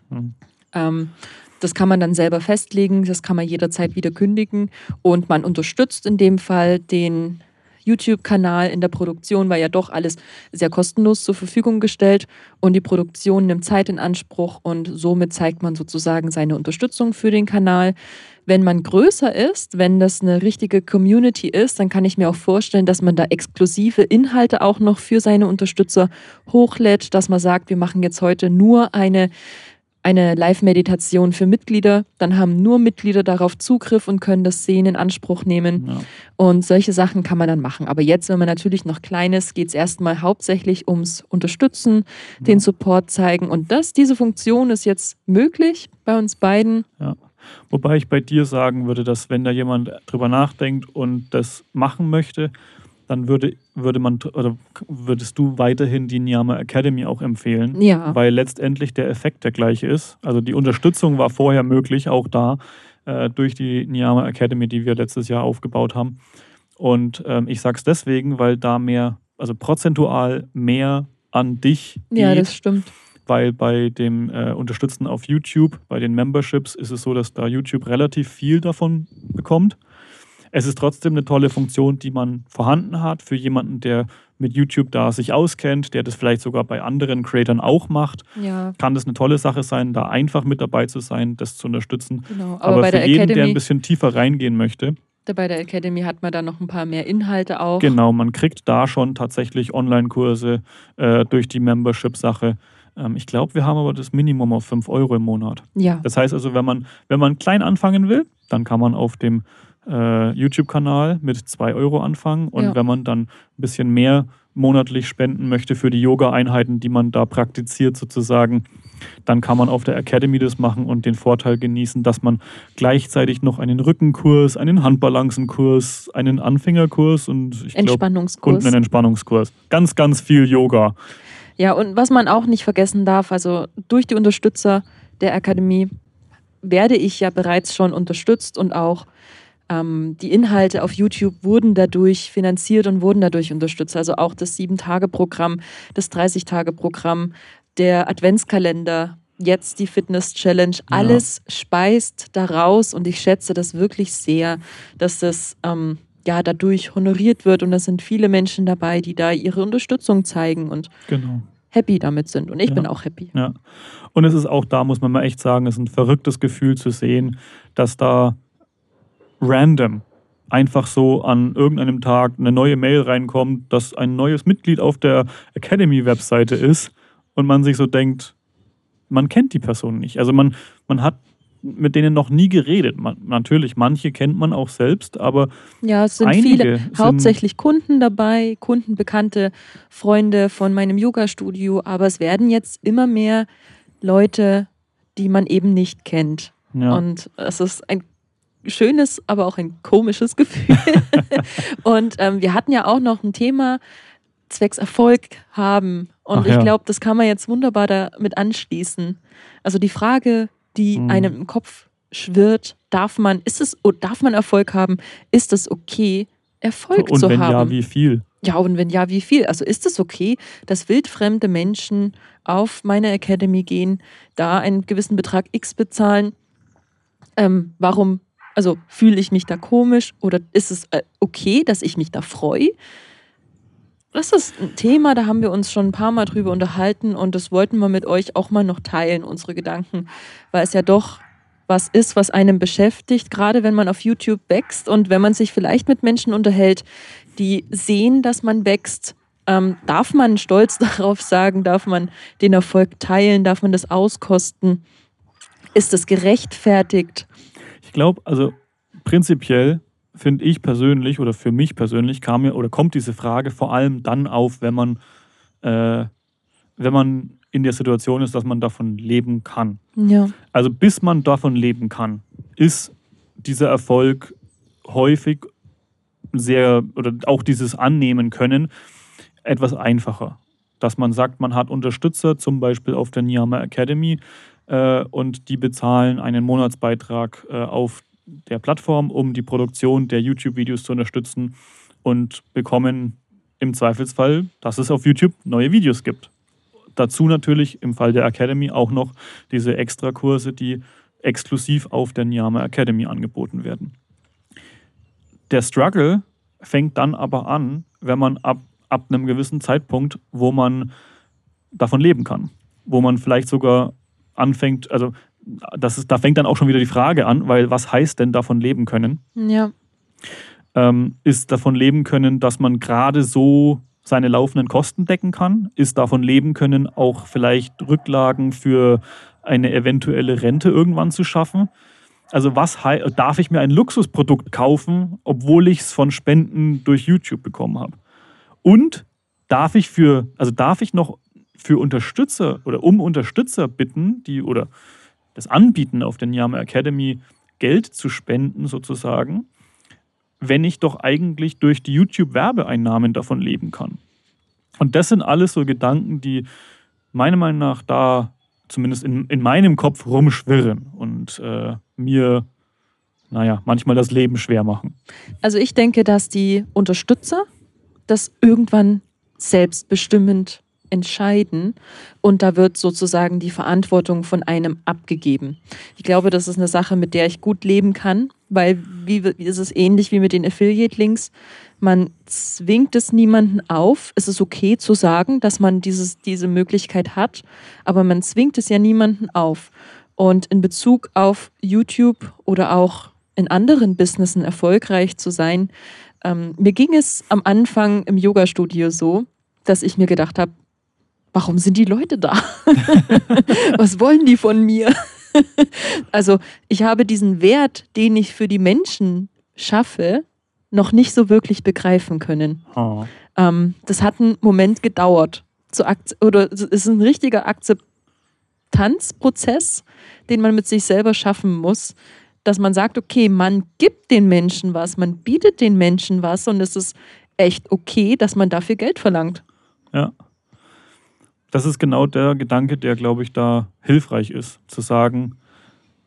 Mhm. Ähm, das kann man dann selber festlegen, das kann man jederzeit wieder kündigen und man unterstützt in dem Fall den YouTube-Kanal in der Produktion, weil ja doch alles sehr kostenlos zur Verfügung gestellt und die Produktion nimmt Zeit in Anspruch und somit zeigt man sozusagen seine Unterstützung für den Kanal. Wenn man größer ist, wenn das eine richtige Community ist, dann kann ich mir auch vorstellen, dass man da exklusive Inhalte auch noch für seine Unterstützer hochlädt, dass man sagt, wir machen jetzt heute nur eine eine Live-Meditation für Mitglieder. Dann haben nur Mitglieder darauf Zugriff und können das Sehen in Anspruch nehmen. Ja. Und solche Sachen kann man dann machen. Aber jetzt, wenn man natürlich noch klein ist, geht es erstmal hauptsächlich ums Unterstützen, ja. den Support zeigen. Und das, diese Funktion ist jetzt möglich bei uns beiden. Ja. Wobei ich bei dir sagen würde, dass wenn da jemand drüber nachdenkt und das machen möchte, dann würde, würde man oder würdest du weiterhin die Niyama Academy auch empfehlen. Ja. Weil letztendlich der Effekt der gleiche ist. Also die Unterstützung war vorher möglich, auch da, äh, durch die Niyama Academy, die wir letztes Jahr aufgebaut haben. Und ähm, ich sage es deswegen, weil da mehr, also prozentual mehr an dich geht. Ja, das stimmt. Weil bei dem äh, Unterstützen auf YouTube, bei den Memberships, ist es so, dass da YouTube relativ viel davon bekommt. Es ist trotzdem eine tolle Funktion, die man vorhanden hat für jemanden, der mit YouTube da sich auskennt, der das vielleicht sogar bei anderen Creatern auch macht. Ja. Kann das eine tolle Sache sein, da einfach mit dabei zu sein, das zu unterstützen. Genau. Aber, Aber für jeden, Academy, der ein bisschen tiefer reingehen möchte. Bei der Academy hat man da noch ein paar mehr Inhalte auch. Genau, man kriegt da schon tatsächlich Online-Kurse äh, durch die Membership-Sache. Ähm, ich glaube, wir haben aber das Minimum auf 5 Euro im Monat. Ja. Das heißt also, wenn man, wenn man klein anfangen will, dann kann man auf dem äh, YouTube-Kanal mit 2 Euro anfangen. Und ja. wenn man dann ein bisschen mehr monatlich spenden möchte für die Yoga-Einheiten, die man da praktiziert sozusagen, dann kann man auf der Academy das machen und den Vorteil genießen, dass man gleichzeitig noch einen Rückenkurs, einen Handbalancenkurs, einen Anfängerkurs und ich Entspannungskurs. Glaub, und einen Entspannungskurs. Ganz, ganz viel Yoga. Ja, und was man auch nicht vergessen darf, also durch die Unterstützer der Akademie werde ich ja bereits schon unterstützt und auch ähm, die Inhalte auf YouTube wurden dadurch finanziert und wurden dadurch unterstützt. Also auch das Sieben-Tage-Programm, das 30-Tage-Programm, der Adventskalender, jetzt die Fitness Challenge, alles ja. speist daraus und ich schätze das wirklich sehr, dass das ähm, ja dadurch honoriert wird und da sind viele Menschen dabei, die da ihre Unterstützung zeigen und genau. happy damit sind und ich ja. bin auch happy. Ja. Und es ist auch da, muss man mal echt sagen, es ist ein verrücktes Gefühl zu sehen, dass da random einfach so an irgendeinem Tag eine neue Mail reinkommt, dass ein neues Mitglied auf der Academy-Webseite ist und man sich so denkt, man kennt die Person nicht. Also man, man hat mit denen noch nie geredet. Man, natürlich, manche kennt man auch selbst, aber ja, es sind viele, sind hauptsächlich Kunden dabei, Kundenbekannte, Freunde von meinem Yoga-Studio, aber es werden jetzt immer mehr Leute, die man eben nicht kennt. Ja. Und es ist ein schönes, aber auch ein komisches Gefühl. <laughs> und ähm, wir hatten ja auch noch ein Thema zwecks Erfolg haben. Und Ach ich ja. glaube, das kann man jetzt wunderbar damit anschließen. Also die Frage, die mhm. einem im Kopf schwirrt, darf man, ist es, darf man Erfolg haben? Ist es okay, Erfolg und zu haben? Und wenn ja, wie viel? Ja, und wenn ja, wie viel? Also ist es okay, dass wildfremde Menschen auf meine Academy gehen, da einen gewissen Betrag X bezahlen? Ähm, warum also fühle ich mich da komisch oder ist es äh, okay, dass ich mich da freue? Das ist ein Thema, da haben wir uns schon ein paar Mal drüber unterhalten und das wollten wir mit euch auch mal noch teilen, unsere Gedanken, weil es ja doch was ist, was einem beschäftigt, gerade wenn man auf YouTube wächst und wenn man sich vielleicht mit Menschen unterhält, die sehen, dass man wächst. Ähm, darf man stolz <laughs> darauf sagen? Darf man den Erfolg teilen? Darf man das auskosten? Ist es gerechtfertigt? Ich glaube, also prinzipiell finde ich persönlich oder für mich persönlich kam mir oder kommt diese Frage vor allem dann auf, wenn man, äh, wenn man in der Situation ist, dass man davon leben kann. Ja. Also bis man davon leben kann, ist dieser Erfolg häufig sehr oder auch dieses Annehmen können etwas einfacher. Dass man sagt, man hat Unterstützer, zum Beispiel auf der Niyama Academy, äh, und die bezahlen einen Monatsbeitrag äh, auf der Plattform, um die Produktion der YouTube-Videos zu unterstützen und bekommen im Zweifelsfall, dass es auf YouTube neue Videos gibt. Dazu natürlich im Fall der Academy auch noch diese Extrakurse, die exklusiv auf der Nyama Academy angeboten werden. Der Struggle fängt dann aber an, wenn man ab, ab einem gewissen Zeitpunkt, wo man davon leben kann, wo man vielleicht sogar anfängt, also das ist, da fängt dann auch schon wieder die Frage an, weil was heißt denn davon leben können? Ja. Ähm, ist davon leben können, dass man gerade so seine laufenden Kosten decken kann? Ist davon leben können, auch vielleicht Rücklagen für eine eventuelle Rente irgendwann zu schaffen? Also was darf ich mir ein Luxusprodukt kaufen, obwohl ich es von Spenden durch YouTube bekommen habe? Und darf ich für, also darf ich noch für Unterstützer oder um Unterstützer bitten, die oder das anbieten auf den Yama Academy Geld zu spenden sozusagen, wenn ich doch eigentlich durch die YouTube-Werbeeinnahmen davon leben kann. Und das sind alles so Gedanken, die meiner Meinung nach da zumindest in, in meinem Kopf rumschwirren und äh, mir, naja, manchmal das Leben schwer machen. Also ich denke, dass die Unterstützer das irgendwann selbstbestimmend entscheiden und da wird sozusagen die Verantwortung von einem abgegeben. Ich glaube, das ist eine Sache, mit der ich gut leben kann, weil wie, ist es ähnlich wie mit den Affiliate-Links. Man zwingt es niemanden auf. Es ist okay zu sagen, dass man dieses, diese Möglichkeit hat, aber man zwingt es ja niemanden auf. Und in Bezug auf YouTube oder auch in anderen Businessen erfolgreich zu sein, ähm, mir ging es am Anfang im Yoga-Studio so, dass ich mir gedacht habe, warum sind die Leute da? <laughs> Was wollen die von mir? <laughs> also ich habe diesen Wert, den ich für die Menschen schaffe, noch nicht so wirklich begreifen können. Oh. Ähm, das hat einen Moment gedauert. Zu oder es ist ein richtiger Akzeptanzprozess, den man mit sich selber schaffen muss, dass man sagt, okay, man gibt den Menschen was, man bietet den Menschen was und es ist echt okay, dass man dafür Geld verlangt. Ja. Das ist genau der Gedanke, der, glaube ich, da hilfreich ist, zu sagen,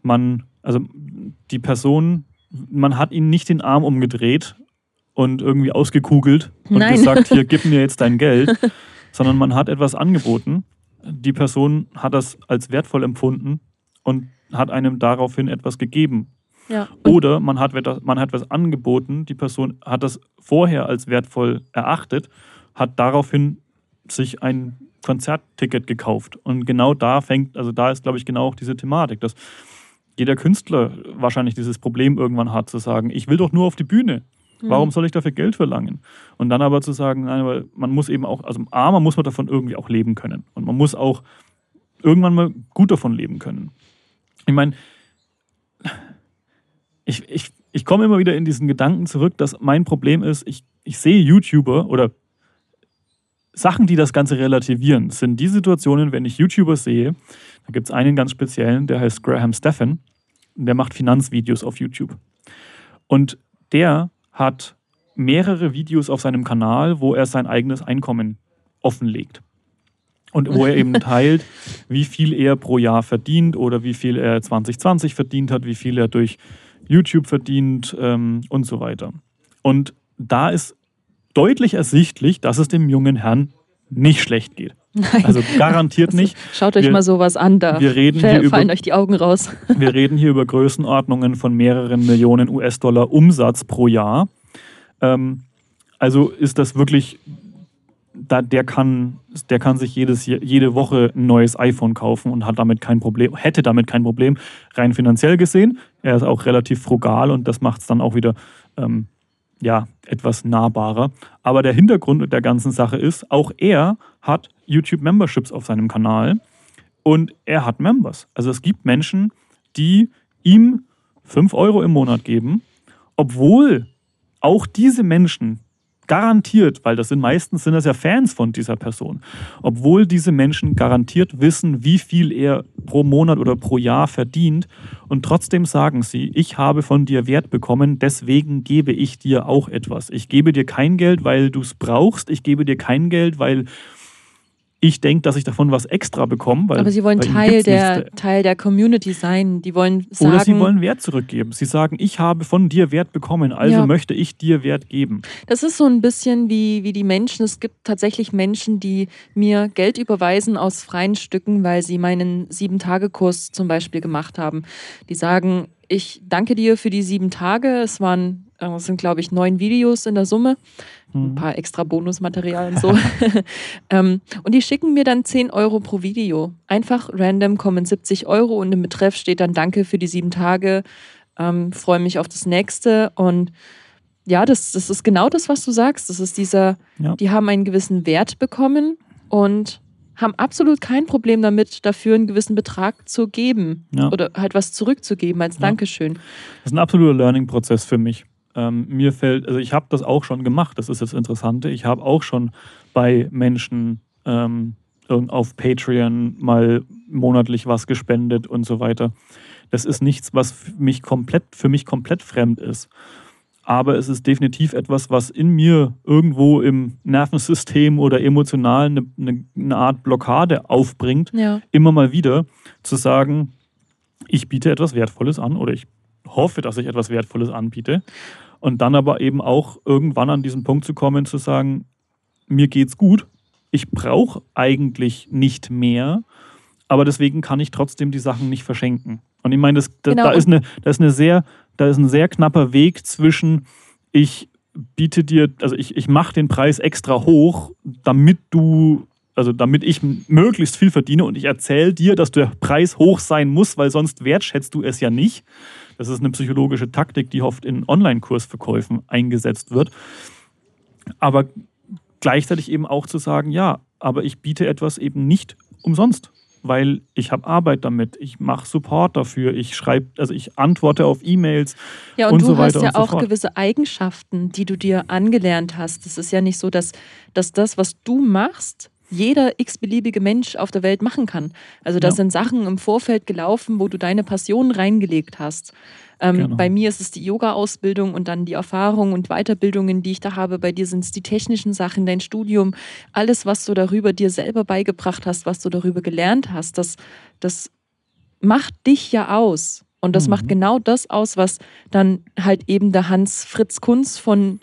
man, also die Person, man hat ihnen nicht den Arm umgedreht und irgendwie ausgekugelt und Nein. gesagt, hier, <laughs> gib mir jetzt dein Geld, sondern man hat etwas angeboten. Die Person hat das als wertvoll empfunden und hat einem daraufhin etwas gegeben. Ja. Oder man hat, man hat etwas angeboten, die Person hat das vorher als wertvoll erachtet, hat daraufhin sich ein Konzertticket gekauft. Und genau da fängt, also da ist, glaube ich, genau auch diese Thematik, dass jeder Künstler wahrscheinlich dieses Problem irgendwann hat, zu sagen, ich will doch nur auf die Bühne. Warum soll ich dafür Geld verlangen? Und dann aber zu sagen, nein, weil man muss eben auch, also A, man muss man davon irgendwie auch leben können. Und man muss auch irgendwann mal gut davon leben können. Ich meine, ich, ich, ich komme immer wieder in diesen Gedanken zurück, dass mein Problem ist, ich, ich sehe YouTuber oder Sachen, die das Ganze relativieren, sind die Situationen, wenn ich YouTuber sehe, da gibt es einen ganz speziellen, der heißt Graham Stephan, der macht Finanzvideos auf YouTube. Und der hat mehrere Videos auf seinem Kanal, wo er sein eigenes Einkommen offenlegt. Und wo er eben <laughs> teilt, wie viel er pro Jahr verdient oder wie viel er 2020 verdient hat, wie viel er durch YouTube verdient ähm, und so weiter. Und da ist deutlich ersichtlich, dass es dem jungen Herrn nicht schlecht geht. Nein. Also garantiert Also, nicht. Schaut euch Wir- mal sowas an, da wir reden hier über- fallen euch die Augen raus. <laughs> Wir reden hier über Größenordnungen von mehreren Millionen US-Dollar Umsatz pro Jahr. Ähm, also ist das wirklich, da, der, kann, der kann sich jedes, jede Woche ein neues iPhone kaufen und hat damit kein Problem, hätte damit kein Problem, rein finanziell gesehen. Er ist auch relativ frugal und das macht es dann auch wieder ähm, ja, etwas nahbarer. Aber der Hintergrund der ganzen Sache ist, auch er hat YouTube-Memberships auf seinem Kanal und er hat Members. Also es gibt Menschen, die ihm 5 Euro im Monat geben, obwohl auch diese Menschen garantiert, weil das sind meistens sind das ja Fans von dieser Person, obwohl diese Menschen garantiert wissen, wie viel er pro Monat oder pro Jahr verdient und trotzdem sagen sie, ich habe von dir Wert bekommen, deswegen gebe ich dir auch etwas. Ich gebe dir kein Geld, weil du es brauchst, ich gebe dir kein Geld, weil ich denke, dass ich davon was extra bekomme. Weil, Aber sie wollen Teil der, nichts. Teil der Community sein. Die wollen sagen, Oder sie wollen Wert zurückgeben. Sie sagen, ich habe von dir Wert bekommen, also Ja. möchte ich dir Wert geben. Das ist so ein bisschen wie, wie die Menschen. Es gibt tatsächlich Menschen, die mir Geld überweisen aus freien Stücken, weil sie meinen Sieben-Tage-Kurs zum Beispiel gemacht haben. Die sagen, ich danke dir für die sieben Tage. Es waren, es sind, glaube ich, neun Videos in der Summe. Ein Mhm. paar extra Bonusmaterial und so. <laughs> ähm, und die schicken mir dann 10 Euro pro Video. Einfach random kommen 70 Euro und im Betreff steht dann Danke für die sieben Tage. Ähm, Freue mich auf das nächste. Und ja, das, das ist genau das, was du sagst. Das ist dieser, Ja. die haben einen gewissen Wert bekommen und haben absolut kein Problem damit, dafür einen gewissen Betrag zu geben Ja. oder halt was zurückzugeben als Ja. Dankeschön. Das ist ein absoluter Learning-Prozess für mich. Ähm, mir fällt, also ich habe das auch schon gemacht, das ist das Interessante. Ich habe auch schon bei Menschen ähm, auf Patreon mal monatlich was gespendet und so weiter. Das ist nichts, was für mich komplett, für mich komplett fremd ist. Aber es ist definitiv etwas, was in mir irgendwo im Nervensystem oder emotional eine, eine, eine Art Blockade aufbringt, Ja. immer mal wieder zu sagen, ich biete etwas Wertvolles an oder ich hoffe, dass ich etwas Wertvolles anbiete. Und dann aber eben auch irgendwann an diesen Punkt zu kommen, zu sagen, mir geht's gut, ich brauche eigentlich nicht mehr, aber deswegen kann ich trotzdem die Sachen nicht verschenken. Und ich meine, das, da, Genau, da, ist eine, da, ist eine sehr, da ist ein sehr knapper Weg zwischen, ich biete dir, also ich, ich mache den Preis extra hoch, damit du, also damit ich möglichst viel verdiene und ich erzähle dir, dass der Preis hoch sein muss, weil sonst wertschätzt du es ja nicht. Das ist eine psychologische Taktik, die oft in Online-Kursverkäufen eingesetzt wird. Aber gleichzeitig eben auch zu sagen, ja, aber ich biete etwas eben nicht umsonst. weil ich habe Arbeit damit, ich mache Support dafür, ich schreibe, also ich antworte auf E-Mails Ja, und, und du so hast ja so auch fort. gewisse Eigenschaften, die du dir angelernt hast. Es ist ja nicht so, dass, dass das, was du machst, jeder x-beliebige Mensch auf der Welt machen kann. Also da Ja. sind Sachen im Vorfeld gelaufen, wo du deine Passion reingelegt hast. Ähm, Genau. Bei mir ist es die Yoga-Ausbildung und dann die Erfahrung und Weiterbildungen, die ich da habe. Bei dir sind es die technischen Sachen, dein Studium, alles, was du darüber dir selber beigebracht hast, was du darüber gelernt hast, das, das macht dich ja aus. Und das Mhm. macht genau das aus, was dann halt eben der Hans Fritz Kunz von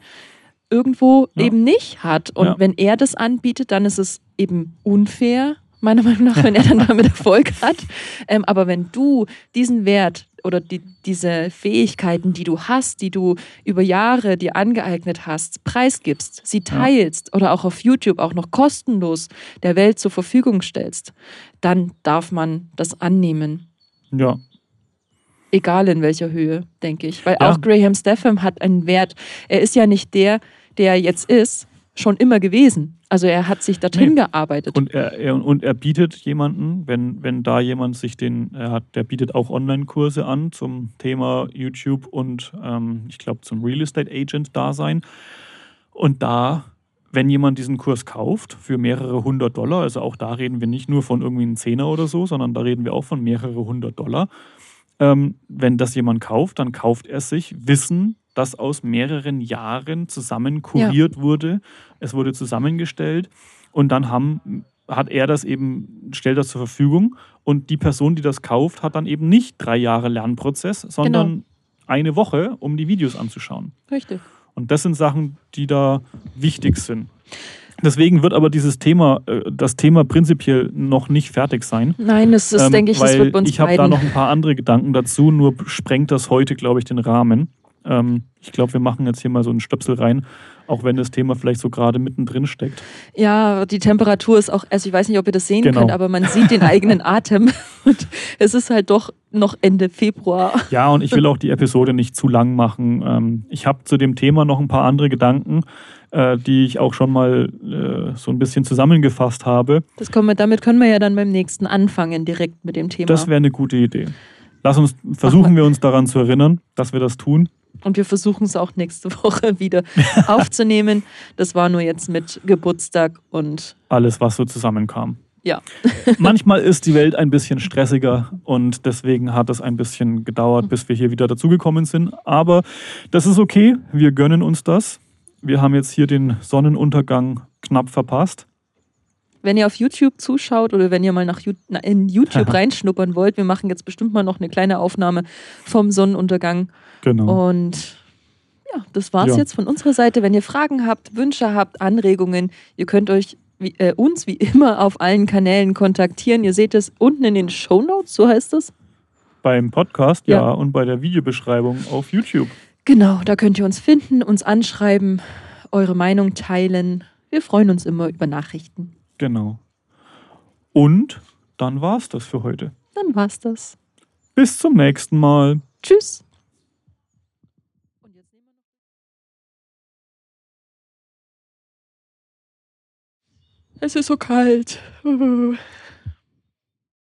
irgendwo Ja. eben nicht hat. Und Ja. wenn er das anbietet, dann ist es eben unfair, meiner Meinung nach, wenn er dann damit <laughs> Erfolg hat. Ähm, aber wenn du diesen Wert oder die, diese Fähigkeiten, die du hast, die du über Jahre dir angeeignet hast, preisgibst, sie teilst oder auch auf YouTube auch noch kostenlos der Welt zur Verfügung stellst, dann darf man das annehmen. Ja, Egal in welcher Höhe, denke ich. Weil Ja. auch Graham Stephan hat einen Wert. Er ist ja nicht der, der er jetzt ist, schon immer gewesen. Also er hat sich dorthin Nee. gearbeitet. und er, er, und er bietet jemanden, wenn, wenn da jemand sich den, er hat, der bietet auch Online-Kurse an zum Thema YouTube und ähm, ich glaube zum Real Estate Agent-Dasein. Und da, wenn jemand diesen Kurs kauft für mehrere hundert Dollar, also auch da reden wir nicht nur von irgendwie einem Zehner oder so, sondern da reden wir auch von mehrere hundert Dollar. Ähm, wenn das jemand kauft, dann kauft er sich Wissen, das aus mehreren Jahren zusammen kuriert wurde. Es wurde zusammengestellt und dann haben, hat er das eben, stellt das zur Verfügung und die Person, die das kauft, hat dann eben nicht drei Jahre Lernprozess, sondern eine Woche, um die Videos anzuschauen. Richtig. Und das sind Sachen, die da wichtig sind. Deswegen wird aber dieses Thema, äh, das Thema prinzipiell noch nicht fertig sein. Nein, das ist, Ähm, denke ich, das wird uns ich habe da noch ein paar andere Gedanken dazu, nur sprengt das heute, glaube ich, den Rahmen. Ähm, ich glaube, wir machen jetzt hier mal so einen Stöpsel rein, auch wenn das Thema vielleicht so gerade mittendrin steckt. Ja, die Temperatur ist auch, also ich weiß nicht, ob ihr das sehen Genau. könnt, aber man sieht den eigenen Atem. <laughs> Und es ist halt doch noch Ende Februar. Ja, und ich will auch die Episode nicht zu lang machen. Ähm, ich habe zu dem Thema noch ein paar andere Gedanken, äh, die ich auch schon mal äh, so ein bisschen zusammengefasst habe. Das können wir, damit können wir ja dann beim nächsten anfangen, direkt mit dem Thema. Das wäre eine gute Idee. Lass uns, versuchen wir uns daran zu erinnern, dass wir das tun. Und wir versuchen es auch nächste <laughs> Woche wieder aufzunehmen. Das war nur jetzt mit Geburtstag und Alles, was so zusammenkam. ja. <laughs> Manchmal ist die Welt ein bisschen stressiger und deswegen hat es ein bisschen gedauert, bis wir hier wieder dazugekommen sind. Aber das ist okay, wir gönnen uns das. Wir haben jetzt hier den Sonnenuntergang knapp verpasst. Wenn ihr auf YouTube zuschaut oder wenn ihr mal nach in YouTube <laughs> reinschnuppern wollt, wir machen jetzt bestimmt mal noch eine kleine Aufnahme vom Sonnenuntergang. Genau. Und ja, das war's Ja. jetzt von unserer Seite. Wenn ihr Fragen habt, Wünsche habt, Anregungen, ihr könnt euch wie, äh, uns wie immer auf allen Kanälen kontaktieren. Ihr seht es unten in den Show Notes, so heißt es. Beim Podcast, ja. Ja. und bei der Videobeschreibung auf YouTube. Genau, da könnt ihr uns finden, uns anschreiben, eure Meinung teilen. Wir freuen uns immer über Nachrichten. Genau. Und dann war's das für heute. Dann war's das. Bis zum nächsten Mal. Tschüss. Es ist so kalt.